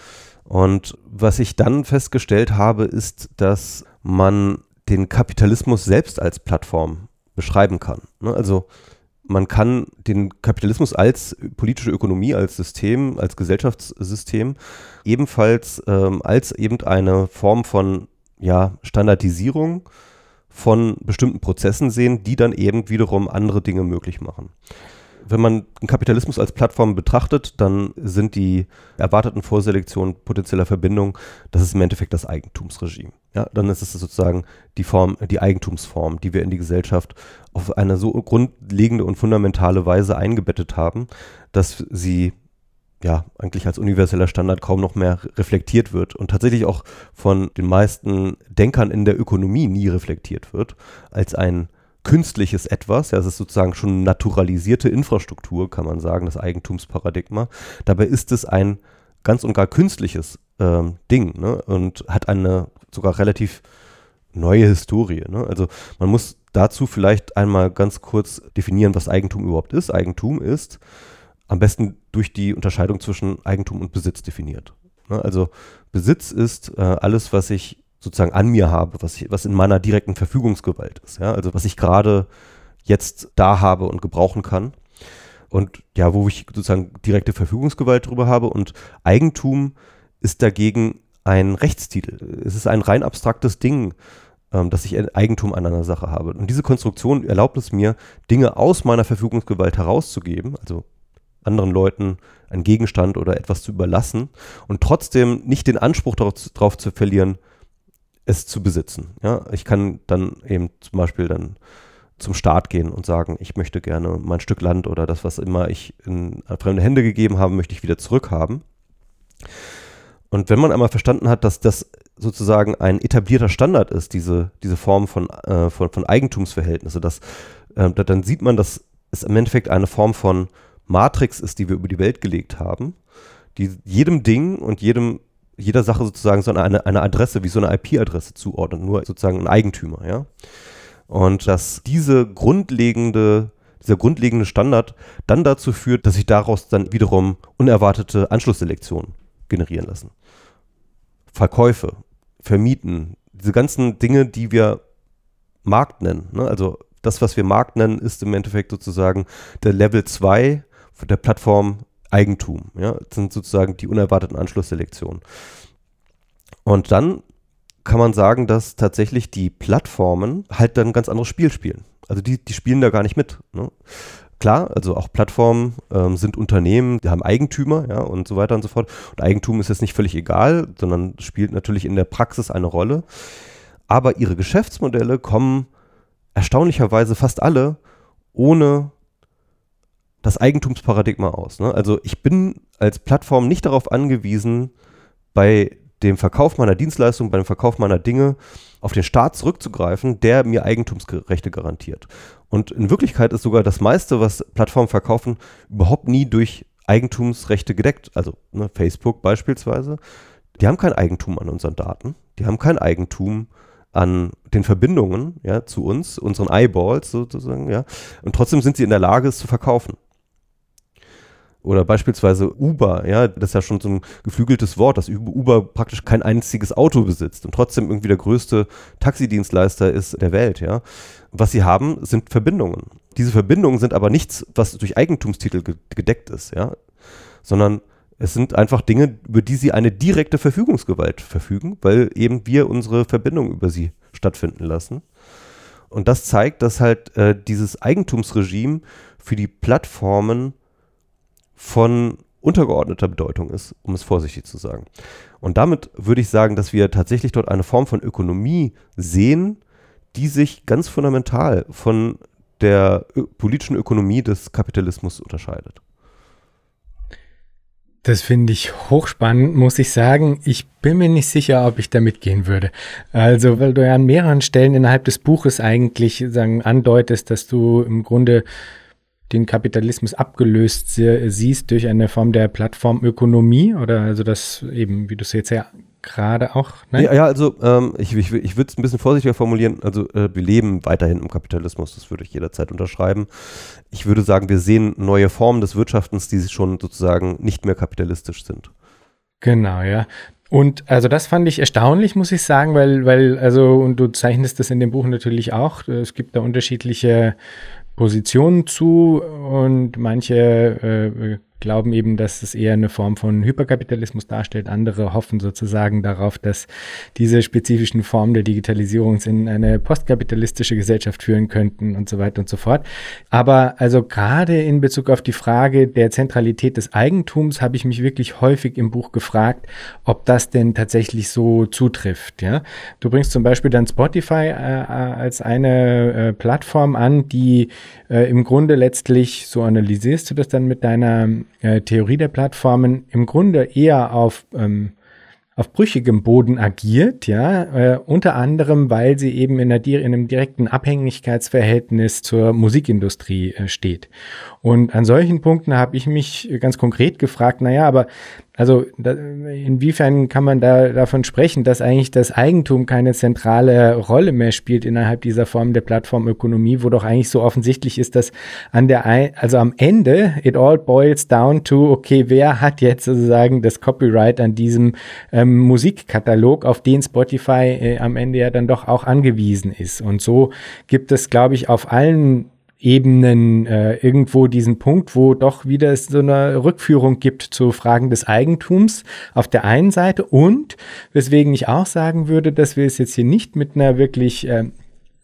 [SPEAKER 2] Und was ich dann festgestellt habe, ist, dass man den Kapitalismus selbst als Plattform beschreiben kann. Ne? Also man kann den Kapitalismus als politische Ökonomie, als System, als Gesellschaftssystem ebenfalls ähm, als eben eine Form von ja, Standardisierung von bestimmten Prozessen sehen, die dann eben wiederum andere Dinge möglich machen. Wenn man den Kapitalismus als Plattform betrachtet, dann sind die erwarteten Vorselektionen potenzieller Verbindungen, das ist im Endeffekt das Eigentumsregime. Ja, dann ist es sozusagen die Form, die Eigentumsform, die wir in die Gesellschaft auf eine so grundlegende und fundamentale Weise eingebettet haben, dass sie ja eigentlich als universeller Standard kaum noch mehr reflektiert wird und tatsächlich auch von den meisten Denkern in der Ökonomie nie reflektiert wird als ein künstliches Etwas. Ja, es ist sozusagen schon naturalisierte Infrastruktur, kann man sagen, das Eigentumsparadigma. Dabei ist es ein ganz und gar künstliches ähm, Ding ne? und hat eine sogar relativ neue Historie. Ne? Also man muss dazu vielleicht einmal ganz kurz definieren, was Eigentum überhaupt ist. Eigentum ist am besten durch die Unterscheidung zwischen Eigentum und Besitz definiert. Ne? Also Besitz ist äh, alles, was ich sozusagen an mir habe, was, ich, was in meiner direkten Verfügungsgewalt ist. Ja? Also was ich gerade jetzt da habe und gebrauchen kann. Und ja, wo ich sozusagen direkte Verfügungsgewalt drüber habe. Und Eigentum ist dagegen ein Rechtstitel. Es ist ein rein abstraktes Ding, ähm, dass ich Eigentum an einer Sache habe. Und diese Konstruktion erlaubt es mir, Dinge aus meiner Verfügungsgewalt herauszugeben, also anderen Leuten einen Gegenstand oder etwas zu überlassen und trotzdem nicht den Anspruch darauf, zu verlieren, es zu besitzen. Ja, ich kann dann eben zum Beispiel dann zum Staat gehen und sagen, ich möchte gerne mein Stück Land oder das, was immer ich in fremde Hände gegeben habe, möchte ich wieder zurückhaben. Und wenn man einmal verstanden hat, dass das sozusagen ein etablierter Standard ist, diese, diese Form von, äh, von, von Eigentumsverhältnisse, dass, äh, dann sieht man, dass es im Endeffekt eine Form von Matrix ist, die wir über die Welt gelegt haben, die jedem Ding und jedem jeder Sache sozusagen so eine, eine Adresse, wie so eine IP-Adresse zuordnet, nur sozusagen ein Eigentümer, ja. Und dass diese grundlegende, dieser grundlegende Standard dann dazu führt, dass sich daraus dann wiederum unerwartete Anschlussselektionen generieren lassen. Verkäufe, Vermieten, diese ganzen Dinge, die wir Markt nennen. Ne? Also das, was wir Markt nennen, ist im Endeffekt sozusagen der Level 2 der Plattform Eigentum. Ja, das sind sozusagen die unerwarteten Anschlussselektionen. Und dann kann man sagen, dass tatsächlich die Plattformen halt dann ein ganz anderes Spiel spielen. Also die, die spielen da gar nicht mit. Ne? Klar, also auch Plattformen ähm, sind Unternehmen, die haben Eigentümer, ja, und so weiter und so fort. Und Eigentum ist jetzt nicht völlig egal, sondern spielt natürlich in der Praxis eine Rolle. Aber ihre Geschäftsmodelle kommen erstaunlicherweise fast alle ohne das Eigentumsparadigma aus. Ne? Also ich bin als Plattform nicht darauf angewiesen, bei dem Verkauf meiner Dienstleistung, bei dem Verkauf meiner Dinge auf den Staat zurückzugreifen, der mir Eigentumsrechte garantiert. Und in Wirklichkeit ist sogar das meiste, was Plattformen verkaufen, überhaupt nie durch Eigentumsrechte gedeckt. Also ne, Facebook beispielsweise, die haben kein Eigentum an unseren Daten, die haben kein Eigentum an den Verbindungen ja, zu uns, unseren Eyeballs sozusagen, ja. Und trotzdem sind sie in der Lage, es zu verkaufen. Oder beispielsweise Uber, ja, das ist ja schon so ein geflügeltes Wort, dass Uber praktisch kein einziges Auto besitzt und trotzdem irgendwie der größte Taxidienstleister ist der Welt, ja. Was sie haben, sind Verbindungen. Diese Verbindungen sind aber nichts, was durch Eigentumstitel gedeckt ist, ja, sondern es sind einfach Dinge, über die sie eine direkte Verfügungsgewalt verfügen, weil eben wir unsere Verbindung über sie stattfinden lassen. Und das zeigt, dass halt äh, dieses Eigentumsregime für die Plattformen von untergeordneter Bedeutung ist, um es vorsichtig zu sagen. Und damit würde ich sagen, dass wir tatsächlich dort eine Form von Ökonomie sehen, die sich ganz fundamental von der politischen Ökonomie des Kapitalismus unterscheidet.
[SPEAKER 1] Das finde ich hochspannend, muss ich sagen. Ich bin mir nicht sicher, ob ich da mitgehen würde. Also, weil du ja an mehreren Stellen innerhalb des Buches eigentlich sagen, andeutest, dass du im Grunde den Kapitalismus abgelöst siehst durch eine Form der Plattformökonomie oder also das eben, wie du es jetzt ja gerade auch.
[SPEAKER 2] Ne? Ja, ja, also ähm, ich, ich, ich würde es ein bisschen vorsichtiger formulieren. Also äh, wir leben weiterhin im Kapitalismus, das würde ich jederzeit unterschreiben. Ich würde sagen, wir sehen neue Formen des Wirtschaftens, die schon sozusagen nicht mehr kapitalistisch sind.
[SPEAKER 1] Genau, ja. Und also das fand ich erstaunlich, muss ich sagen, weil, weil, also, und du zeichnest das in dem Buch natürlich auch. Es gibt da unterschiedliche Positionen zu und manche äh, glauben eben, dass es eher eine Form von Hyperkapitalismus darstellt. Andere hoffen sozusagen darauf, dass diese spezifischen Formen der Digitalisierung in eine postkapitalistische Gesellschaft führen könnten und so weiter und so fort. Aber also gerade in Bezug auf die Frage der Zentralität des Eigentums habe ich mich wirklich häufig im Buch gefragt, ob das denn tatsächlich so zutrifft. Ja? Du bringst zum Beispiel dann Spotify äh, äh als eine äh, Plattform an, die äh, im Grunde letztlich, so analysierst du das dann mit deiner Theorie der Plattformen im Grunde eher auf, ähm, auf brüchigem Boden agiert, ja, äh, unter anderem, weil sie eben in, einer, in einem direkten Abhängigkeitsverhältnis zur Musikindustrie äh, steht. Und an solchen Punkten habe ich mich ganz konkret gefragt, naja, aber also da, inwiefern kann man da davon sprechen, dass eigentlich das Eigentum keine zentrale Rolle mehr spielt innerhalb dieser Form der Plattformökonomie, wo doch eigentlich so offensichtlich ist, dass an der also am Ende it all boils down to okay, wer hat jetzt sozusagen das Copyright an diesem ähm, Musikkatalog, auf den Spotify äh, am Ende ja dann doch auch angewiesen ist. Und so gibt es, glaube ich, auf allen Ebenen äh, irgendwo diesen Punkt, wo doch wieder so eine Rückführung gibt zu Fragen des Eigentums auf der einen Seite und weswegen ich auch sagen würde, dass wir es jetzt hier nicht mit einer wirklich äh,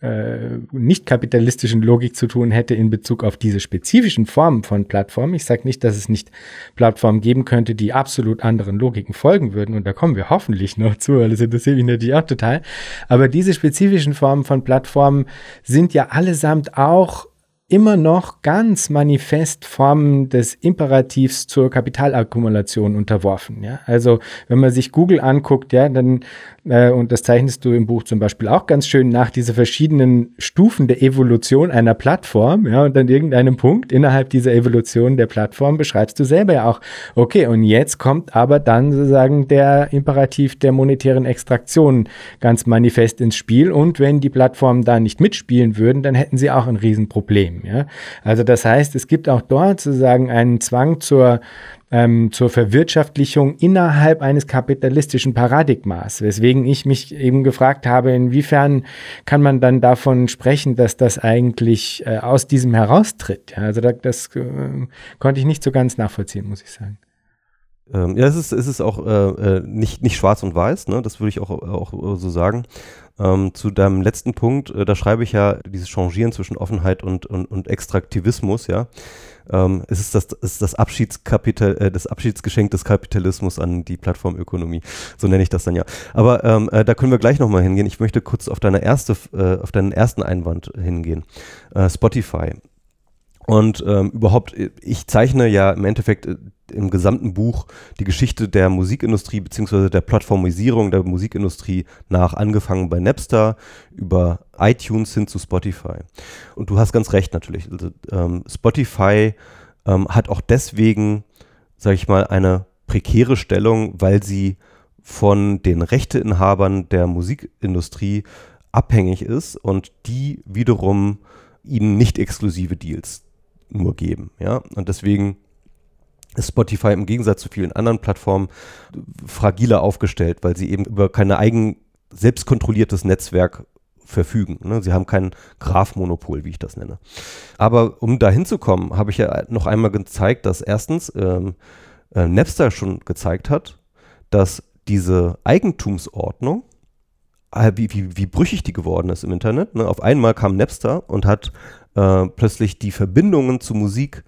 [SPEAKER 1] äh, nicht kapitalistischen Logik zu tun hätte in Bezug auf diese spezifischen Formen von Plattformen. Ich sage nicht, dass es nicht Plattformen geben könnte, die absolut anderen Logiken folgen würden. Und da kommen wir hoffentlich noch zu, weil das interessiert mich natürlich auch total. Aber diese spezifischen Formen von Plattformen sind ja allesamt auch immer noch ganz manifest Formen des Imperativs zur Kapitalakkumulation unterworfen. Ja? Also wenn man sich Google anguckt, ja, dann äh, und das zeichnest du im Buch zum Beispiel auch ganz schön nach diese verschiedenen Stufen der Evolution einer Plattform, ja, und an irgendeinem Punkt innerhalb dieser Evolution der Plattform beschreibst du selber ja auch, okay, und jetzt kommt aber dann sozusagen der Imperativ der monetären Extraktion ganz manifest ins Spiel und wenn die Plattformen da nicht mitspielen würden, dann hätten sie auch ein Riesenproblem, ja. Also das heißt, es gibt auch dort sozusagen einen Zwang zur ähm, zur Verwirtschaftlichung innerhalb eines kapitalistischen Paradigmas, weswegen ich mich eben gefragt habe, inwiefern kann man dann davon sprechen, dass das eigentlich äh, aus diesem heraustritt. Ja, also da, das äh, konnte ich nicht so ganz nachvollziehen, muss ich sagen.
[SPEAKER 2] Ähm, ja, es ist, es ist auch äh, äh nicht, nicht schwarz und weiß, ne? das würde ich auch, auch so sagen. Ähm, zu deinem letzten Punkt, äh, da schreibe ich ja dieses Changieren zwischen Offenheit und, und, und Extraktivismus, ja. Ähm, es ist das, ist das Abschiedskapital, äh, das Abschiedsgeschenk des Kapitalismus an die Plattformökonomie. So nenne ich das dann ja. Aber ähm, äh, da können wir gleich nochmal hingehen. Ich möchte kurz auf deine erste, äh, auf deinen ersten Einwand hingehen. Äh, Spotify. Und ähm, überhaupt, ich zeichne ja im Endeffekt äh, im gesamten Buch die Geschichte der Musikindustrie beziehungsweise der Plattformisierung der Musikindustrie nach, angefangen bei Napster über iTunes hin zu Spotify. Und du hast ganz recht natürlich. Also, ähm, Spotify ähm, hat auch deswegen, sage ich mal, eine prekäre Stellung, weil sie von den Rechteinhabern der Musikindustrie abhängig ist und die wiederum ihnen nicht exklusive Deals nur geben. Ja? Und deswegen Spotify im Gegensatz zu vielen anderen Plattformen fragiler aufgestellt, weil sie eben über kein eigen selbstkontrolliertes Netzwerk verfügen. Ne? Sie haben kein Graph-Monopol, wie ich das nenne. Aber um da hinzukommen, habe ich ja noch einmal gezeigt, dass erstens ähm, äh, Napster schon gezeigt hat, dass diese Eigentumsordnung, äh, wie, wie, wie brüchig die geworden ist im Internet. Ne? Auf einmal kam Napster und hat äh, plötzlich die Verbindungen zu Musik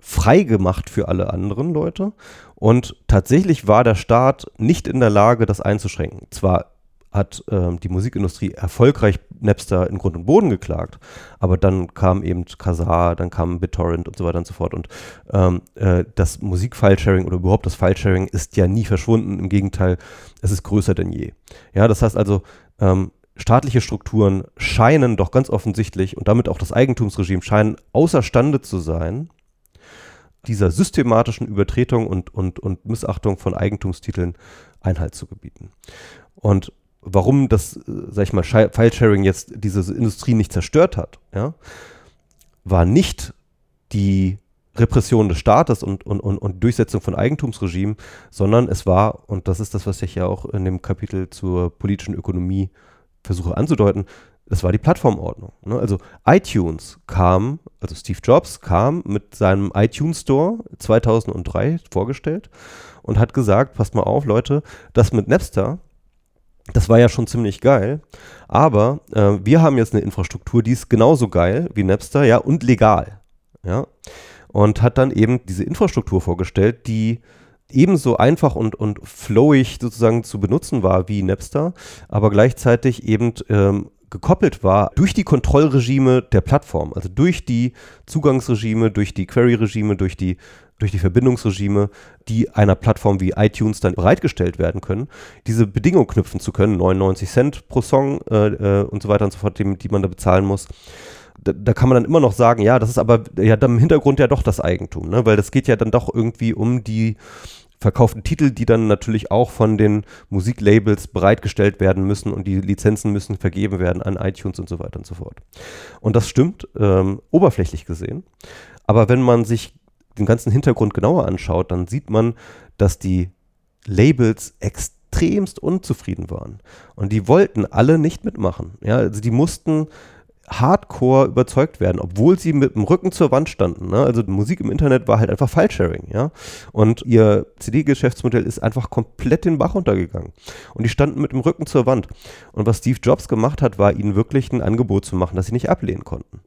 [SPEAKER 2] frei gemacht für alle anderen Leute. Und tatsächlich war der Staat nicht in der Lage, das einzuschränken. Zwar hat äh, die Musikindustrie erfolgreich Napster in Grund und Boden geklagt, aber dann kam eben Kazaa, dann kam BitTorrent und so weiter und so fort. Und ähm, äh, das Musikfile-Sharing oder überhaupt das File-Sharing ist ja nie verschwunden. Im Gegenteil, es ist größer denn je. Ja, das heißt also, ähm, staatliche Strukturen scheinen doch ganz offensichtlich und damit auch das Eigentumsregime scheinen außerstande zu sein, dieser systematischen Übertretung und, und, und Missachtung von Eigentumstiteln Einhalt zu gebieten. Und warum das, äh, sag ich mal, File-Sharing jetzt diese Industrie nicht zerstört hat, ja, war nicht die Repression des Staates und, und, und, und Durchsetzung von Eigentumsregimen, sondern es war, und das ist das, was ich ja auch in dem Kapitel zur politischen Ökonomie versuche anzudeuten, Das war die Plattformordnung. Ne? Also iTunes kam, also Steve Jobs kam mit seinem iTunes Store 2003 vorgestellt und hat gesagt, passt mal auf, Leute, das mit Napster, das war ja schon ziemlich geil, aber äh, wir haben jetzt eine Infrastruktur, die ist genauso geil wie Napster, ja, und legal. Ja. Und hat dann eben diese Infrastruktur vorgestellt, die ebenso einfach und, und flowig sozusagen zu benutzen war wie Napster, aber gleichzeitig eben ähm, gekoppelt war durch die Kontrollregime der Plattform, also durch die Zugangsregime, durch die Query-Regime, durch die, durch die Verbindungsregime, die einer Plattform wie iTunes dann bereitgestellt werden können, diese Bedingungen knüpfen zu können, 99 Cent pro Song äh, äh, und so weiter und so fort, die, die man da bezahlen muss. Da, da, kann man dann immer noch sagen, ja, das ist aber ja im Hintergrund ja doch das Eigentum, ne? weil das geht ja dann doch irgendwie um die verkauften Titel, die dann natürlich auch von den Musiklabels bereitgestellt werden müssen und die Lizenzen müssen vergeben werden an iTunes und so weiter und so fort. Und das stimmt, ähm, oberflächlich gesehen. Aber wenn man sich den ganzen Hintergrund genauer anschaut, dann sieht man, dass die Labels extremst unzufrieden waren. Und die wollten alle nicht mitmachen. Ja, also die mussten hardcore überzeugt werden, obwohl sie mit dem Rücken zur Wand standen. Ne? Also Musik im Internet war halt einfach File-Sharing, ja. Und ihr CD-Geschäftsmodell ist einfach komplett den Bach runtergegangen. Und die standen mit dem Rücken zur Wand. Und was Steve Jobs gemacht hat, war ihnen wirklich ein Angebot zu machen, das sie nicht ablehnen konnten.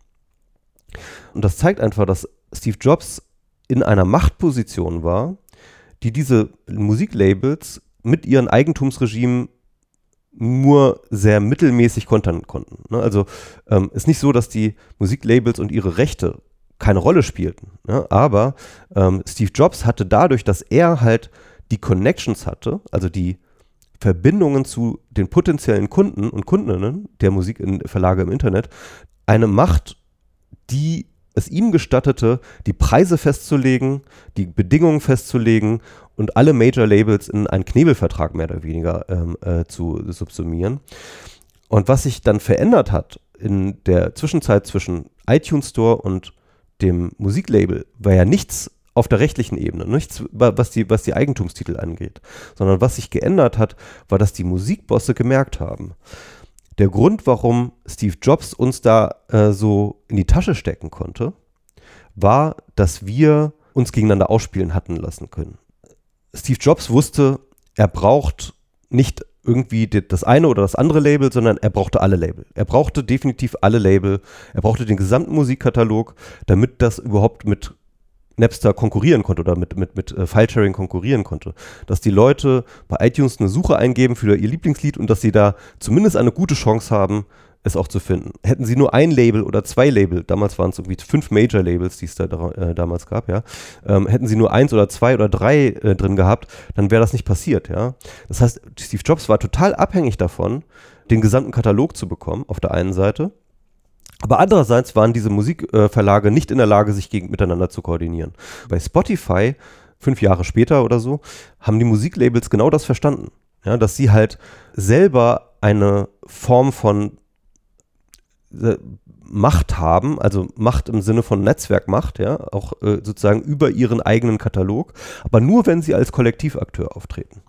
[SPEAKER 2] Und das zeigt einfach, dass Steve Jobs in einer Machtposition war, die diese Musiklabels mit ihren Eigentumsregimen nur sehr mittelmäßig kontern konnten. Ne? Also ähm, ist nicht so, dass die Musiklabels und ihre Rechte keine Rolle spielten. Ne? Aber ähm, Steve Jobs hatte dadurch, dass er halt die Connections hatte, also die Verbindungen zu den potenziellen Kunden und Kundinnen der Musikverlage im Internet, eine Macht, die es ihm gestattete, die Preise festzulegen, die Bedingungen festzulegen und alle Major Labels in einen Knebelvertrag mehr oder weniger ähm, äh, zu subsumieren. Und was sich dann verändert hat in der Zwischenzeit zwischen iTunes Store und dem Musiklabel, war ja nichts auf der rechtlichen Ebene, nichts, was die, was die Eigentumstitel angeht, sondern was sich geändert hat, war, dass die Musikbosse gemerkt haben, der Grund, warum Steve Jobs uns da äh, so in die Tasche stecken konnte, war, dass wir uns gegeneinander ausspielen hatten lassen können. Steve Jobs wusste, er braucht nicht irgendwie das eine oder das andere Label, sondern er brauchte alle Label. Er brauchte definitiv alle Label. Er brauchte den gesamten Musikkatalog, damit das überhaupt mit Napster konkurrieren konnte oder mit, mit, mit äh, Filesharing konkurrieren konnte. Dass die Leute bei iTunes eine Suche eingeben für ihr Lieblingslied und dass sie da zumindest eine gute Chance haben, es auch zu finden. Hätten sie nur ein Label oder zwei Label, damals waren es irgendwie fünf Major-Labels, die es da äh, damals gab, ja, ähm, hätten sie nur eins oder zwei oder drei äh, drin gehabt, dann wäre das nicht passiert, ja. Das heißt, Steve Jobs war total abhängig davon, den gesamten Katalog zu bekommen, auf der einen Seite, aber andererseits waren diese Musikverlage äh, nicht in der Lage, sich gegen, miteinander zu koordinieren. Bei Spotify, fünf Jahre später oder so, haben die Musiklabels genau das verstanden. Ja, dass sie halt selber eine Form von äh, Macht haben, also Macht im Sinne von Netzwerkmacht, ja, auch äh, sozusagen über ihren eigenen Katalog, aber nur wenn sie als Kollektivakteur auftreten.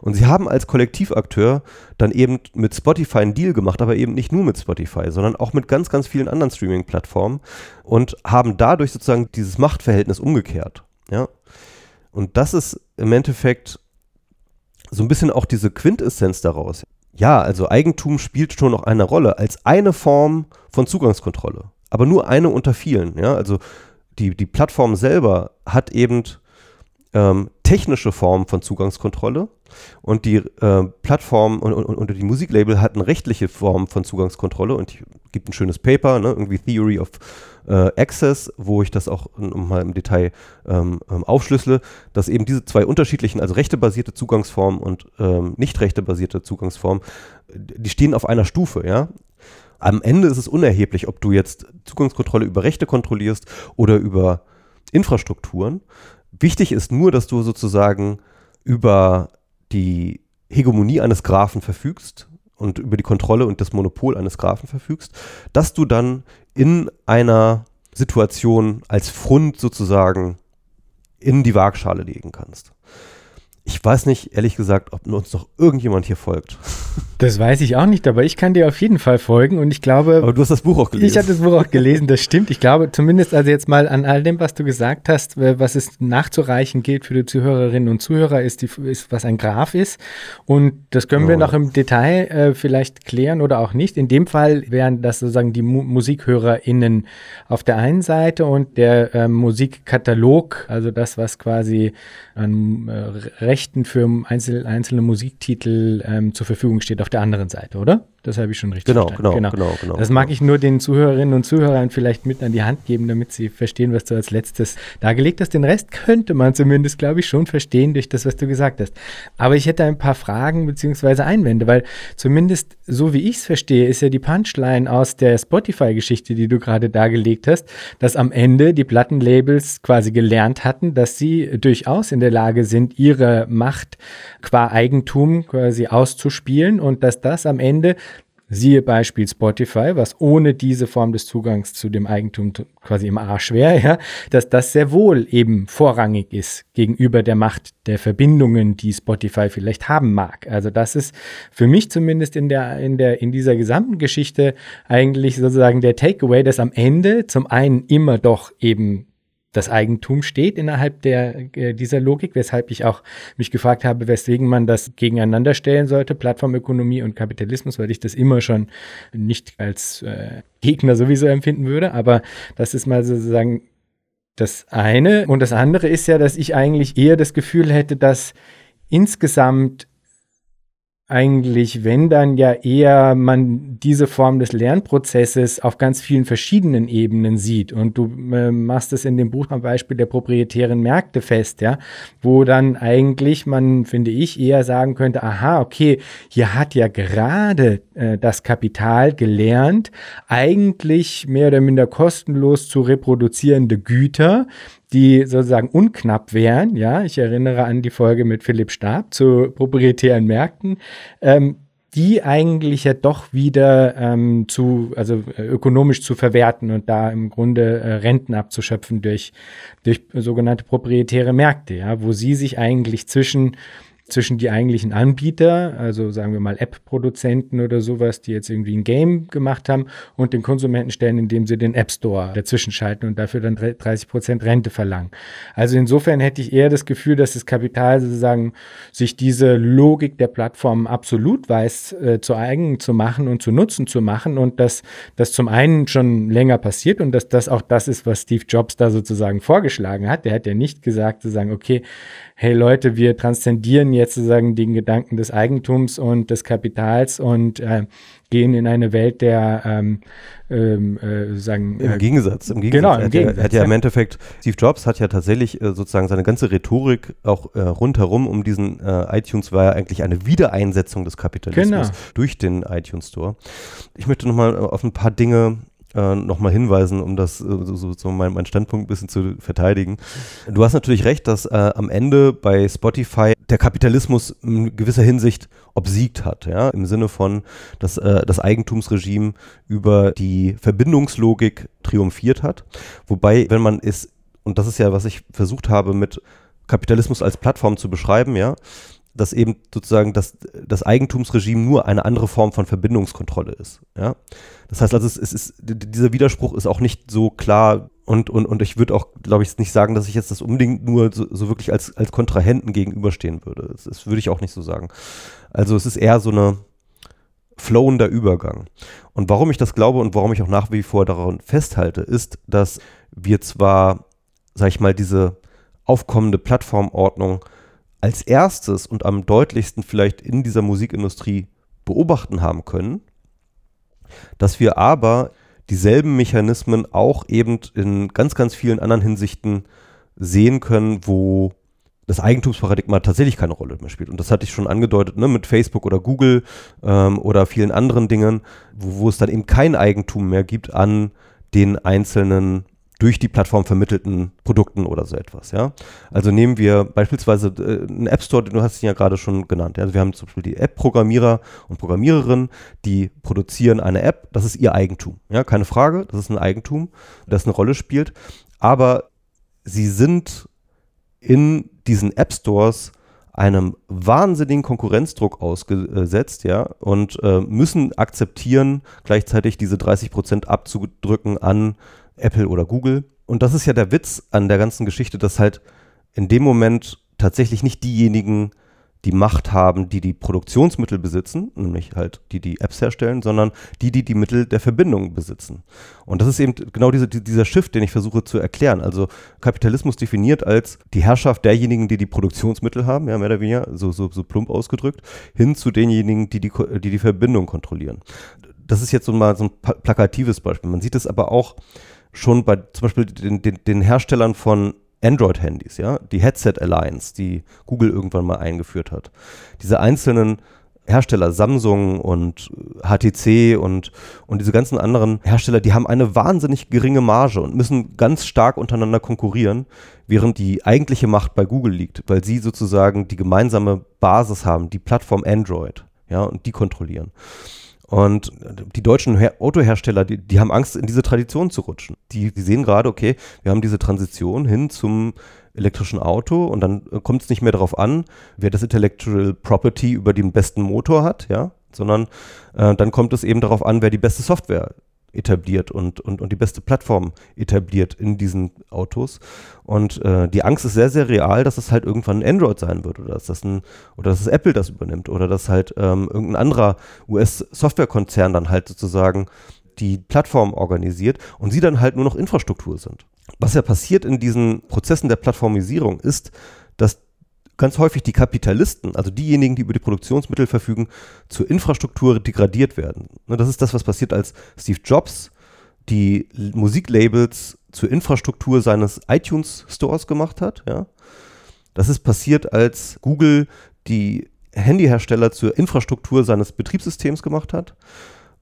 [SPEAKER 2] Und sie haben als Kollektivakteur dann eben mit Spotify einen Deal gemacht, aber eben nicht nur mit Spotify, sondern auch mit ganz, ganz vielen anderen Streaming-Plattformen und haben dadurch sozusagen dieses Machtverhältnis umgekehrt. Ja? Und das ist im Endeffekt so ein bisschen auch diese Quintessenz daraus. Ja, also Eigentum spielt schon noch eine Rolle als eine Form von Zugangskontrolle, aber nur eine unter vielen. Ja? Also die, die Plattform selber hat eben ähm, technische Form von Zugangskontrolle und die äh, Plattform und, und, und, die Musiklabel hatten rechtliche Form von Zugangskontrolle und gibt ein schönes Paper, ne, irgendwie Theory of äh, Access, wo ich das auch mal im Detail ähm, ähm, aufschlüssele, dass eben diese zwei unterschiedlichen, also rechtebasierte Zugangsformen und ähm, nicht rechtebasierte Zugangsformen, die stehen auf einer Stufe, ja. Am Ende ist es unerheblich, ob du jetzt Zugangskontrolle über Rechte kontrollierst oder über Infrastrukturen. Wichtig ist nur, dass du sozusagen über die Hegemonie eines Grafen verfügst und über die Kontrolle und das Monopol eines Grafen verfügst, dass du dann in einer Situation als Front sozusagen in die Waagschale legen kannst. Ich weiß nicht, ehrlich gesagt, ob uns noch irgendjemand hier folgt.
[SPEAKER 1] Das weiß ich auch nicht, aber ich kann dir auf jeden Fall folgen und ich glaube.
[SPEAKER 2] Aber du hast das Buch auch gelesen.
[SPEAKER 1] Ich habe das Buch auch gelesen, das stimmt. Ich glaube zumindest also jetzt mal an all dem, was du gesagt hast, was es nachzureichen gilt für die Zuhörerinnen und Zuhörer, ist, die, ist was ein Graph ist. Und das können oh. wir noch im Detail äh, vielleicht klären oder auch nicht. In dem Fall wären das sozusagen die Mu MusikhörerInnen auf der einen Seite und der äh, Musikkatalog, also das, was quasi an äh, Rechten für einzel einzelne Musiktitel ähm, zur Verfügung steht, auf der anderen Seite, oder? Das habe ich schon richtig
[SPEAKER 2] genau, verstanden. Genau, genau, genau, genau.
[SPEAKER 1] Das mag ich nur den Zuhörerinnen und Zuhörern vielleicht mit an die Hand geben, damit sie verstehen, was du als letztes dargelegt hast. Den Rest könnte man zumindest, glaube ich, schon verstehen durch das, was du gesagt hast. Aber ich hätte ein paar Fragen bzw. Einwände, weil zumindest so wie ich es verstehe, ist ja die Punchline aus der Spotify-Geschichte, die du gerade dargelegt hast, dass am Ende die Plattenlabels quasi gelernt hatten, dass sie durchaus in der Lage sind, ihre Macht qua Eigentum quasi auszuspielen und dass das am Ende Siehe Beispiel Spotify, was ohne diese Form des Zugangs zu dem Eigentum quasi im Arsch wäre, ja, dass das sehr wohl eben vorrangig ist gegenüber der Macht der Verbindungen, die Spotify vielleicht haben mag. Also das ist für mich zumindest in der, in der, in dieser gesamten Geschichte eigentlich sozusagen der Takeaway, dass am Ende zum einen immer doch eben das Eigentum steht innerhalb der, äh, dieser Logik, weshalb ich auch mich gefragt habe, weswegen man das gegeneinander stellen sollte, Plattformökonomie und Kapitalismus, weil ich das immer schon nicht als äh, Gegner sowieso empfinden würde. Aber das ist mal sozusagen das eine. Und das andere ist ja, dass ich eigentlich eher das Gefühl hätte, dass insgesamt eigentlich, wenn dann ja eher man diese Form des Lernprozesses auf ganz vielen verschiedenen Ebenen sieht. Und du äh, machst es in dem Buch am Beispiel der proprietären Märkte fest, ja, wo dann eigentlich man, finde ich, eher sagen könnte, aha, okay, hier hat ja gerade äh, das Kapital gelernt, eigentlich mehr oder minder kostenlos zu reproduzierende Güter die sozusagen unknapp wären. Ja, ich erinnere an die Folge mit Philipp Stab zu proprietären Märkten. Ähm, die eigentlich ja doch wieder ähm, zu, also äh, ökonomisch zu verwerten und da im Grunde äh, Renten abzuschöpfen durch, durch sogenannte proprietäre Märkte, ja, wo sie sich eigentlich zwischen zwischen die eigentlichen Anbieter, also sagen wir mal App-Produzenten oder sowas, die jetzt irgendwie ein Game gemacht haben und den Konsumenten stellen, indem sie den App Store dazwischen schalten und dafür dann 30 Prozent Rente verlangen. Also insofern hätte ich eher das Gefühl, dass das Kapital sozusagen sich diese Logik der Plattformen absolut weiß äh, zu eigen zu machen und zu nutzen zu machen und dass das zum einen schon länger passiert und dass das auch das ist, was Steve Jobs da sozusagen vorgeschlagen hat. Der hat ja nicht gesagt, sozusagen, okay, hey Leute, wir transzendieren jetzt sozusagen den Gedanken des Eigentums und des Kapitals und äh, gehen in eine Welt der ähm, ähm, äh, sagen,
[SPEAKER 2] Im äh, Gegensatz, im Gegensatz. Genau, im hat Gegensatz. Ja, hat ja, im Endeffekt, Steve Jobs hat ja tatsächlich äh, sozusagen seine ganze Rhetorik auch äh, rundherum um diesen äh, iTunes war ja eigentlich eine Wiedereinsetzung des Kapitalismus genau. durch den iTunes Store. Ich möchte nochmal auf ein paar Dinge äh, nochmal hinweisen, um das äh, so, so, so mein, mein, Standpunkt ein bisschen zu verteidigen. Du hast natürlich recht, dass äh, am Ende bei Spotify der Kapitalismus in gewisser Hinsicht obsiegt hat, ja, im Sinne von, dass äh, das Eigentumsregime über die Verbindungslogik triumphiert hat. Wobei, wenn man es, und das ist ja, was ich versucht habe, mit Kapitalismus als Plattform zu beschreiben, ja, dass eben sozusagen das, das Eigentumsregime nur eine andere Form von Verbindungskontrolle ist. Ja? Das heißt also, es, es ist, dieser Widerspruch ist auch nicht so klar und, und, und ich würde auch, glaube ich, nicht sagen, dass ich jetzt das unbedingt nur so, so wirklich als, als Kontrahenten gegenüberstehen würde. Das, das würde ich auch nicht so sagen. Also es ist eher so eine flowender Übergang. Und warum ich das glaube und warum ich auch nach wie vor daran festhalte, ist, dass wir zwar, sag ich mal, diese aufkommende Plattformordnung als erstes und am deutlichsten vielleicht in dieser Musikindustrie beobachten haben können, dass wir aber dieselben Mechanismen auch eben in ganz, ganz vielen anderen Hinsichten sehen können, wo das Eigentumsparadigma tatsächlich keine Rolle mehr spielt. Und das hatte ich schon angedeutet, ne, mit Facebook oder Google ähm, oder vielen anderen Dingen, wo, wo es dann eben kein Eigentum mehr gibt an den einzelnen durch die Plattform vermittelten Produkten oder so etwas. Ja? Also nehmen wir beispielsweise äh, einen App Store, du hast ihn ja gerade schon genannt. Ja? Also wir haben zum Beispiel die App-Programmierer und Programmiererinnen, die produzieren eine App, das ist ihr Eigentum. Ja? Keine Frage, das ist ein Eigentum, das eine Rolle spielt. Aber sie sind in diesen App Stores einem wahnsinnigen Konkurrenzdruck ausgesetzt, ja, und äh, müssen akzeptieren, gleichzeitig diese 30 Prozent abzudrücken an Apple oder Google. Und das ist ja der Witz an der ganzen Geschichte, dass halt in dem Moment tatsächlich nicht diejenigen die Macht haben, die die Produktionsmittel besitzen, nämlich halt die, die Apps herstellen, sondern die, die die Mittel der Verbindung besitzen. Und das ist eben genau diese, dieser Shift, den ich versuche zu erklären. Also Kapitalismus definiert als die Herrschaft derjenigen, die die Produktionsmittel haben, ja, mehr oder weniger, so, so, so plump ausgedrückt, hin zu denjenigen, die die, die, die Verbindung kontrollieren. Das ist jetzt so mal so ein plakatives Beispiel. Man sieht es aber auch schon bei zum Beispiel den, den, den Herstellern von Android-Handys, ja, die Headset Alliance, die Google irgendwann mal eingeführt hat. Diese einzelnen Hersteller, Samsung und HTC und, und diese ganzen anderen Hersteller, die haben eine wahnsinnig geringe Marge und müssen ganz stark untereinander konkurrieren, während die eigentliche Macht bei Google liegt, weil sie sozusagen die gemeinsame Basis haben, die Plattform Android, ja, und die kontrollieren. Und die deutschen Her Autohersteller, die, die haben Angst, in diese Tradition zu rutschen. Die, die sehen gerade, okay, wir haben diese Transition hin zum elektrischen Auto und dann kommt es nicht mehr darauf an, wer das Intellectual Property über den besten Motor hat, ja, sondern äh, dann kommt es eben darauf an, wer die beste Software etabliert und, und, und die beste Plattform etabliert in diesen Autos. Und äh, die Angst ist sehr, sehr real, dass es halt irgendwann ein Android sein wird oder dass das ein, oder dass es Apple das übernimmt oder dass halt ähm, irgendein anderer US-Softwarekonzern dann halt sozusagen die Plattform organisiert und sie dann halt nur noch Infrastruktur sind. Was ja passiert in diesen Prozessen der Plattformisierung ist, dass ganz häufig die Kapitalisten, also diejenigen, die über die Produktionsmittel verfügen, zur Infrastruktur degradiert werden. Ne, das ist das, was passiert, als Steve Jobs die Musiklabels zur Infrastruktur seines iTunes Stores gemacht hat. Das ist passiert, als Google die Handyhersteller zur Infrastruktur seines Betriebssystems gemacht hat.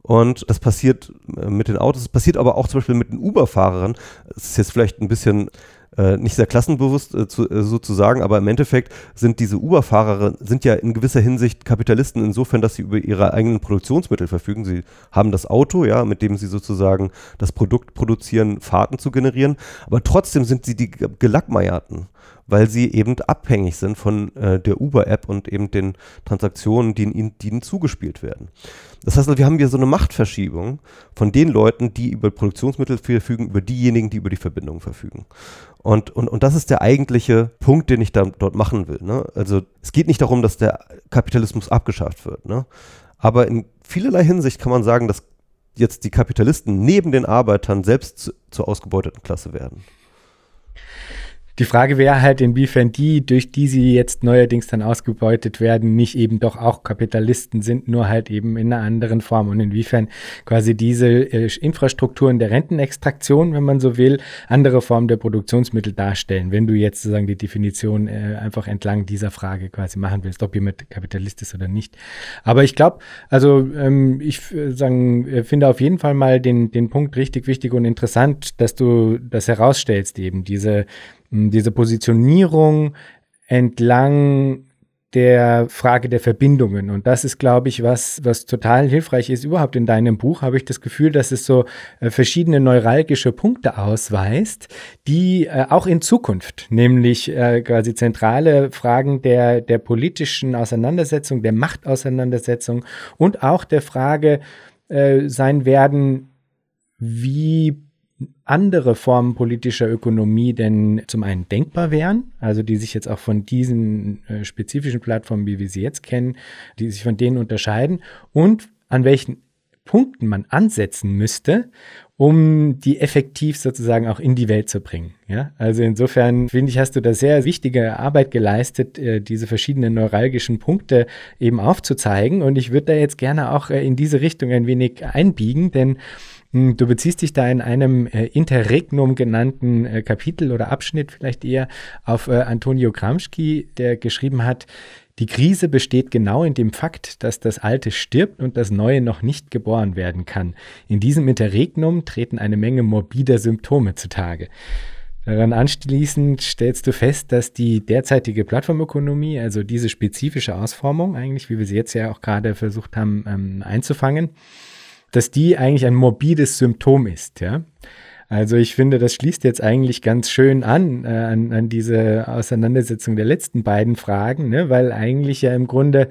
[SPEAKER 2] Und das passiert äh, mit den Autos, das passiert aber auch zum Beispiel mit den Uber-Fahrern. Es ist jetzt vielleicht ein bisschen äh, nicht sehr klassenbewusst äh, zu, äh, sozusagen, aber im Endeffekt sind diese Uber-Fahrer sind ja in gewisser Hinsicht Kapitalisten insofern, dass sie über ihre eigenen Produktionsmittel verfügen. Sie haben das Auto, ja, mit dem sie sozusagen das Produkt produzieren, Fahrten zu generieren, aber trotzdem sind sie die Gelackmeierten weil sie eben abhängig sind von äh, der Uber-App und eben den Transaktionen, die ihnen, die ihnen zugespielt werden. Das heißt, wir haben hier so eine Machtverschiebung von den Leuten, die über Produktionsmittel verfügen, über diejenigen, die über die Verbindung verfügen. Und, und, und das ist der eigentliche Punkt, den ich da, dort machen will. Ne? Also es geht nicht darum, dass der Kapitalismus abgeschafft wird. Ne? Aber in vielerlei Hinsicht kann man sagen, dass jetzt die Kapitalisten neben den Arbeitern selbst zu, zur ausgebeuteten Klasse werden.
[SPEAKER 1] Die Frage wäre halt, inwiefern die, durch die sie jetzt neuerdings dann ausgebeutet werden, nicht eben doch auch Kapitalisten sind, nur halt eben in einer anderen Form. Und inwiefern quasi diese äh, Infrastrukturen der Rentenextraktion, wenn man so will, andere Formen der Produktionsmittel darstellen, wenn du jetzt sozusagen die Definition äh, einfach entlang dieser Frage quasi machen willst, ob jemand Kapitalist ist oder nicht. Aber ich glaube, also ähm, ich äh, sagen, äh, finde auf jeden Fall mal den, den Punkt richtig wichtig und interessant, dass du das herausstellst, eben diese diese Positionierung entlang der Frage der Verbindungen. Und das ist, glaube ich, was, was total hilfreich ist. Überhaupt in deinem Buch habe ich das Gefühl, dass es so äh, verschiedene neuralgische Punkte ausweist, die äh, auch in Zukunft, nämlich äh, quasi zentrale Fragen der, der politischen Auseinandersetzung, der Machtauseinandersetzung und auch der Frage sein werden, wie andere Formen politischer Ökonomie denn zum einen denkbar wären, also die sich jetzt auch von diesen äh, spezifischen Plattformen, wie wir sie jetzt kennen, die sich von denen unterscheiden und an welchen Punkten man ansetzen müsste, um die effektiv sozusagen auch in die Welt zu bringen. Ja, also insofern finde ich, hast du da sehr wichtige Arbeit geleistet, äh, diese verschiedenen neuralgischen Punkte eben aufzuzeigen. Und ich würde da jetzt gerne auch äh, in diese Richtung ein wenig einbiegen, denn du beziehst dich da in einem äh, Interregnum genannten äh, Kapitel oder Abschnitt vielleicht eher auf äh, Antonio Gramsci, der geschrieben hat, die Krise besteht genau in dem Fakt, dass das Alte stirbt und das Neue noch nicht geboren werden kann. In diesem Interregnum treten eine Menge morbider Symptome zutage. Daran anschließend stellst du fest, dass die derzeitige Plattformökonomie, also diese spezifische Ausformung, eigentlich, wie wir sie jetzt ja auch gerade versucht haben ähm, einzufangen, dass die eigentlich ein morbides Symptom ist, ja. Also ich finde, das schließt jetzt eigentlich ganz schön an, äh, an, an diese Auseinandersetzung der letzten beiden Fragen, ne? weil eigentlich ja im Grunde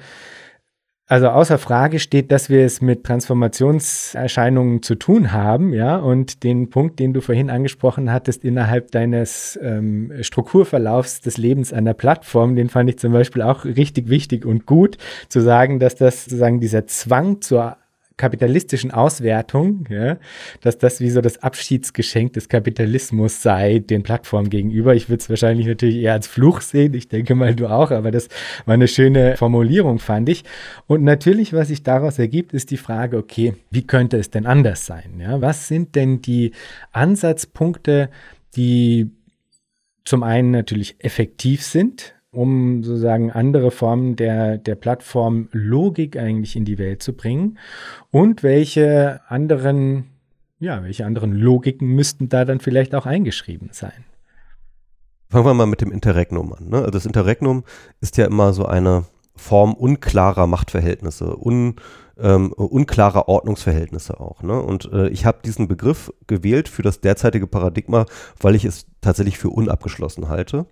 [SPEAKER 1] also außer Frage steht, dass wir es mit Transformationserscheinungen zu tun haben, ja, und den Punkt, den du vorhin angesprochen hattest, innerhalb deines ähm, Strukturverlaufs des Lebens an der Plattform, den fand ich zum Beispiel auch richtig wichtig und gut, zu sagen, dass das sozusagen dieser Zwang zur kapitalistischen Auswertung, ja, dass das wie so das Abschiedsgeschenk des Kapitalismus sei, den Plattformen gegenüber. Ich würde es wahrscheinlich natürlich eher als Fluch sehen. Ich denke mal, du auch, aber das war eine schöne Formulierung, fand ich. Und natürlich, was sich daraus ergibt, ist die Frage, okay, wie könnte es denn anders sein? Ja? Was sind denn die Ansatzpunkte, die zum einen natürlich effektiv sind, um sozusagen andere Formen der, der Plattformlogik eigentlich in die Welt zu bringen? Und welche anderen, ja, welche anderen Logiken müssten da dann vielleicht auch eingeschrieben sein?
[SPEAKER 2] Fangen wir mal mit dem Interregnum an. Ne? Also das Interregnum ist ja immer so eine Form unklarer Machtverhältnisse, un, ähm, unklarer Ordnungsverhältnisse auch. Ne? Und äh, ich habe diesen Begriff gewählt für das derzeitige Paradigma, weil ich es tatsächlich für unabgeschlossen halte,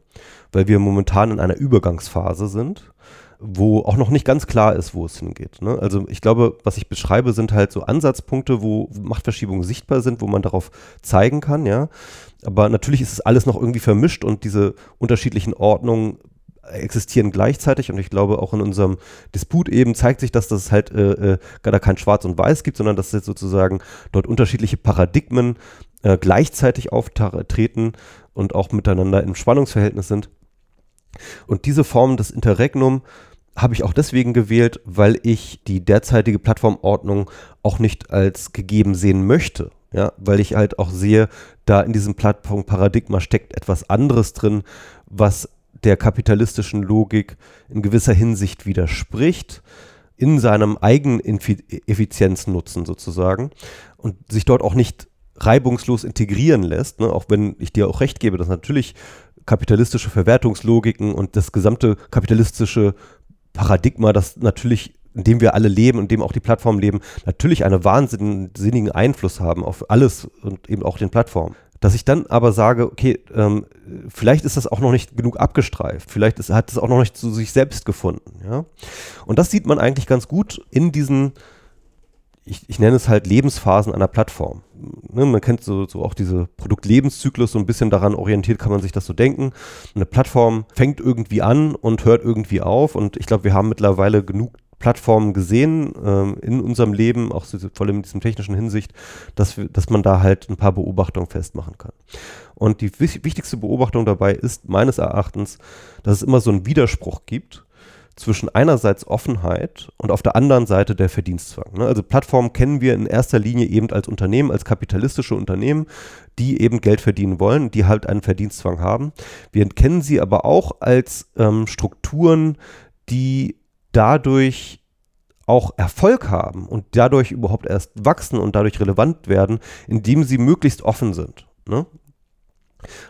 [SPEAKER 2] weil wir momentan in einer Übergangsphase sind wo auch noch nicht ganz klar ist, wo es hingeht. Ne? Also ich glaube, was ich beschreibe, sind halt so Ansatzpunkte, wo Machtverschiebungen sichtbar sind, wo man darauf zeigen kann, ja. Aber natürlich ist es alles noch irgendwie vermischt und diese unterschiedlichen Ordnungen existieren gleichzeitig und ich glaube auch in unserem Disput eben zeigt sich, dass das halt äh, äh, gar kein Schwarz und Weiß gibt, sondern dass jetzt sozusagen dort unterschiedliche Paradigmen äh, gleichzeitig auftreten und auch miteinander im Spannungsverhältnis sind. Und diese Form des Interregnum habe ich auch deswegen gewählt, weil ich die derzeitige Plattformordnung auch nicht als gegeben sehen möchte. Ja, weil ich halt auch sehe, da in diesem Plattformparadigma steckt etwas anderes drin, was der kapitalistischen Logik in gewisser Hinsicht widerspricht, in seinem eigenen Effizienznutzen sozusagen und sich dort auch nicht reibungslos integrieren lässt, ne? auch wenn ich dir auch recht gebe, dass natürlich kapitalistische Verwertungslogiken und das gesamte kapitalistische Paradigma, das natürlich in dem wir alle leben in dem auch die Plattformen leben, natürlich einen wahnsinnigen Einfluss haben auf alles und eben auch den Plattformen. Dass ich dann aber sage, okay, ähm, vielleicht ist das auch noch nicht genug abgestreift, vielleicht ist, hat es auch noch nicht zu sich selbst gefunden. Ja? Und das sieht man eigentlich ganz gut in diesen, ich, ich nenne es halt Lebensphasen einer Plattform. Ne, man kennt so, so auch diese Produktlebenszyklus, so ein bisschen daran orientiert kann man sich das so denken. Eine Plattform fängt irgendwie an und hört irgendwie auf und ich glaube, wir haben mittlerweile genug Plattformen gesehen ähm, in unserem Leben, auch so, vor allem in diesem technischen Hinsicht, dass, wir, dass man da halt ein paar Beobachtungen festmachen kann. Und die wichtigste Beobachtung dabei ist meines Erachtens, dass es immer so einen Widerspruch gibt zwischen einerseits Offenheit und auf der anderen Seite der Verdienstzwang. Ne? Also Plattformen kennen wir in erster Linie eben als Unternehmen, als kapitalistische Unternehmen, die eben Geld verdienen wollen, die halt einen Verdienstzwang haben. Wir kennen sie aber auch als ähm, Strukturen, die dadurch auch Erfolg haben und dadurch überhaupt erst wachsen und dadurch relevant werden, indem sie möglichst offen sind. Ne?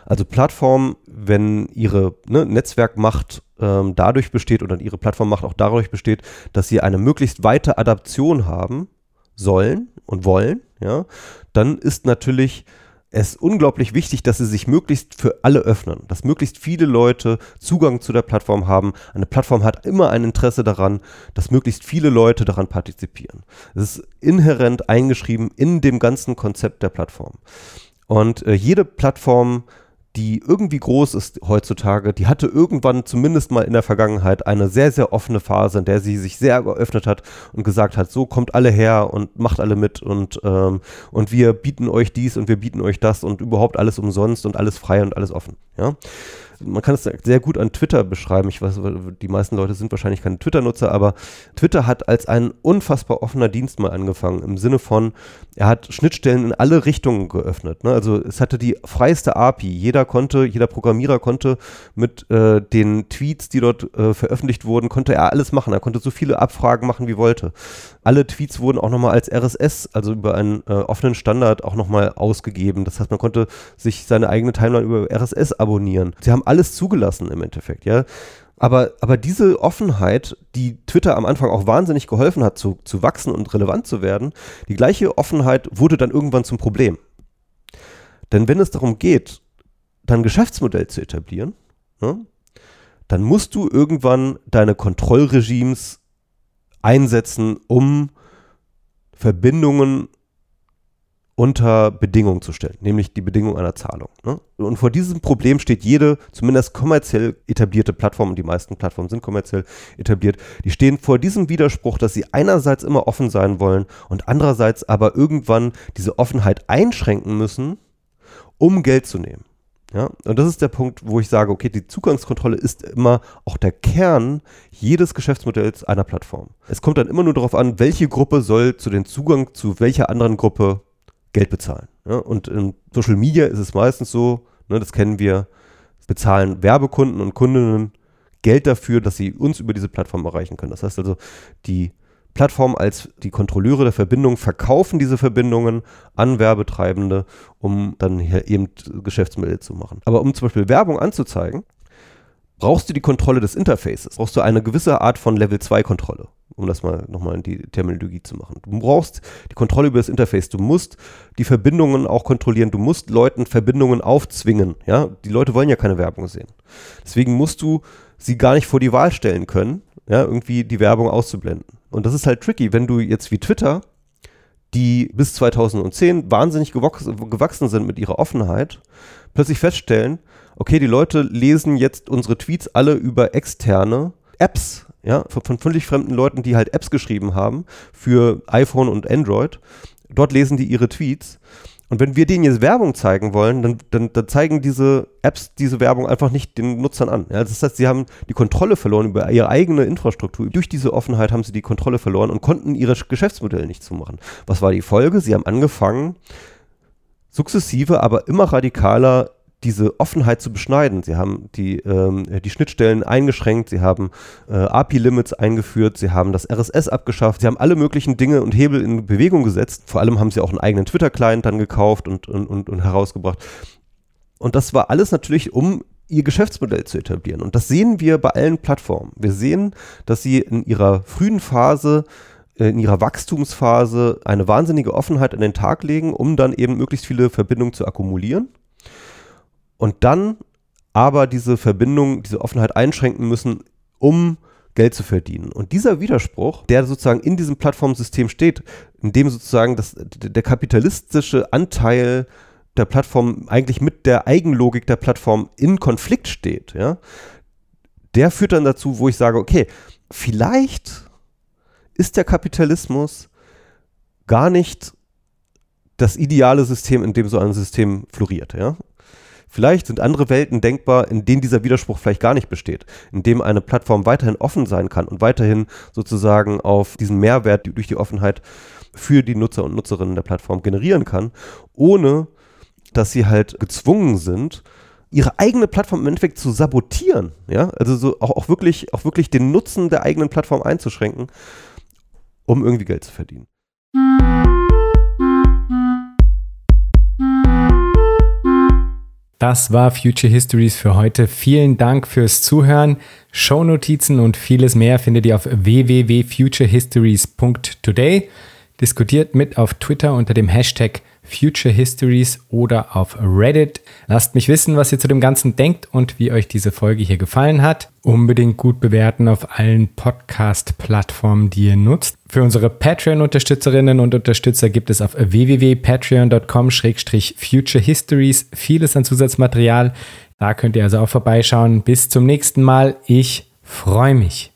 [SPEAKER 2] Also Plattformen, wenn ihre ne, Netzwerkmacht ähm, dadurch besteht oder ihre Plattformmacht auch dadurch besteht, dass sie eine möglichst weite Adaption haben sollen und wollen, ja, dann ist natürlich es ist unglaublich wichtig, dass sie sich möglichst für alle öffnen, dass möglichst viele Leute Zugang zu der Plattform haben. Eine Plattform hat immer ein Interesse daran, dass möglichst viele Leute daran partizipieren. Es ist inhärent eingeschrieben in dem ganzen Konzept der Plattform. Und äh, jede Plattform die irgendwie groß ist heutzutage, die hatte irgendwann zumindest mal in der Vergangenheit eine sehr, sehr offene Phase, in der sie sich sehr geöffnet hat und gesagt hat, so kommt alle her und macht alle mit und, ähm, und wir bieten euch dies und wir bieten euch das und überhaupt alles umsonst und alles frei und alles offen. Ja? Man kann es sehr gut an Twitter beschreiben. Ich weiß, die meisten Leute sind wahrscheinlich keine Twitter-Nutzer, aber Twitter hat als ein unfassbar offener Dienst mal angefangen, im Sinne von, er hat Schnittstellen in alle Richtungen geöffnet. Ne? Also es hatte die freiste API. Jeder konnte, jeder Programmierer konnte mit äh, den Tweets, die dort äh, veröffentlicht wurden, konnte er alles machen. Er konnte so viele Abfragen machen, wie wollte. Alle Tweets wurden auch nochmal als RSS, also über einen äh, offenen Standard, auch nochmal ausgegeben. Das heißt, man konnte sich seine eigene Timeline über RSS abonnieren. Sie haben alles zugelassen im Endeffekt, ja. Aber, aber diese Offenheit, die Twitter am Anfang auch wahnsinnig geholfen hat, zu, zu wachsen und relevant zu werden, die gleiche Offenheit wurde dann irgendwann zum Problem. Denn wenn es darum geht, dein Geschäftsmodell zu etablieren, ne, dann musst du irgendwann deine Kontrollregimes einsetzen, um Verbindungen unter Bedingungen zu stellen, nämlich die Bedingung einer Zahlung. Ne? Und vor diesem Problem steht jede, zumindest kommerziell etablierte Plattform, und die meisten Plattformen sind kommerziell etabliert, die stehen vor diesem Widerspruch, dass sie einerseits immer offen sein wollen und andererseits aber irgendwann diese Offenheit einschränken müssen, um Geld zu nehmen. Ja, und das ist der Punkt, wo ich sage, okay, die Zugangskontrolle ist immer auch der Kern jedes Geschäftsmodells einer Plattform. Es kommt dann immer nur darauf an, welche Gruppe soll zu den Zugang zu welcher anderen Gruppe Geld bezahlen. Ja, und in Social Media ist es meistens so, ne, das kennen wir, bezahlen Werbekunden und Kundinnen Geld dafür, dass sie uns über diese Plattform erreichen können. Das heißt also, die Plattform als die Kontrolleure der Verbindung verkaufen diese Verbindungen an Werbetreibende, um dann hier eben Geschäftsmodelle zu machen. Aber um zum Beispiel Werbung anzuzeigen, brauchst du die Kontrolle des Interfaces, brauchst du eine gewisse Art von Level 2 Kontrolle, um das mal nochmal in die Terminologie zu machen. Du brauchst die Kontrolle über das Interface, du musst die Verbindungen auch kontrollieren, du musst Leuten Verbindungen aufzwingen, ja, die Leute wollen ja keine Werbung sehen. Deswegen musst du sie gar nicht vor die Wahl stellen können, ja, irgendwie die Werbung auszublenden. Und das ist halt tricky, wenn du jetzt wie Twitter, die bis 2010 wahnsinnig gewachsen sind mit ihrer Offenheit, plötzlich feststellen, okay, die Leute lesen jetzt unsere Tweets alle über externe Apps, ja, von völlig fremden Leuten, die halt Apps geschrieben haben für iPhone und Android. Dort lesen die ihre Tweets. Und wenn wir denen jetzt Werbung zeigen wollen, dann, dann, dann zeigen diese Apps diese Werbung einfach nicht den Nutzern an. Ja, das heißt, sie haben die Kontrolle verloren über ihre eigene Infrastruktur. Durch diese Offenheit haben sie die Kontrolle verloren und konnten ihre Geschäftsmodelle nicht zumachen. Was war die Folge? Sie haben angefangen, sukzessive, aber immer radikaler diese Offenheit zu beschneiden. Sie haben die, ähm, die Schnittstellen eingeschränkt, sie haben äh, API-Limits eingeführt, sie haben das RSS abgeschafft, sie haben alle möglichen Dinge und Hebel in Bewegung gesetzt. Vor allem haben sie auch einen eigenen Twitter-Client dann gekauft und, und, und, und herausgebracht. Und das war alles natürlich, um ihr Geschäftsmodell zu etablieren. Und das sehen wir bei allen Plattformen. Wir sehen, dass sie in ihrer frühen Phase äh, in ihrer Wachstumsphase eine wahnsinnige Offenheit an den Tag legen, um dann eben möglichst viele Verbindungen zu akkumulieren und dann aber diese Verbindung, diese Offenheit einschränken müssen, um Geld zu verdienen. Und dieser Widerspruch, der sozusagen in diesem Plattformsystem steht, in dem sozusagen das, der kapitalistische Anteil der Plattform eigentlich mit der Eigenlogik der Plattform in Konflikt steht, ja, der führt dann dazu, wo ich sage, okay, vielleicht ist der Kapitalismus gar nicht das ideale System, in dem so ein System floriert, ja. Vielleicht sind andere Welten denkbar, in denen dieser Widerspruch vielleicht gar nicht besteht, in dem eine Plattform weiterhin offen sein kann und weiterhin sozusagen auf diesen Mehrwert durch die Offenheit für die Nutzer und Nutzerinnen der Plattform generieren kann, ohne dass sie halt gezwungen sind, ihre eigene Plattform im Endeffekt zu sabotieren, ja, also so auch, auch wirklich, auch wirklich den Nutzen der eigenen Plattform einzuschränken, um irgendwie Geld zu verdienen.
[SPEAKER 1] Das war Future Histories für heute. Vielen Dank fürs Zuhören. Shownotizen und vieles mehr findet ihr auf www.futurehistories.today. Diskutiert mit auf Twitter unter dem Hashtag Future Histories oder auf Reddit. Lasst mich wissen, was ihr zu dem Ganzen denkt und wie euch diese Folge hier gefallen hat. Unbedingt gut bewerten auf allen Podcast-Plattformen, die ihr nutzt. Für unsere Patreon-Unterstützerinnen und Unterstützer gibt es auf www.patreon.com-future histories vieles an Zusatzmaterial. Da könnt ihr also auch vorbeischauen. Bis zum nächsten Mal. Ich freue mich.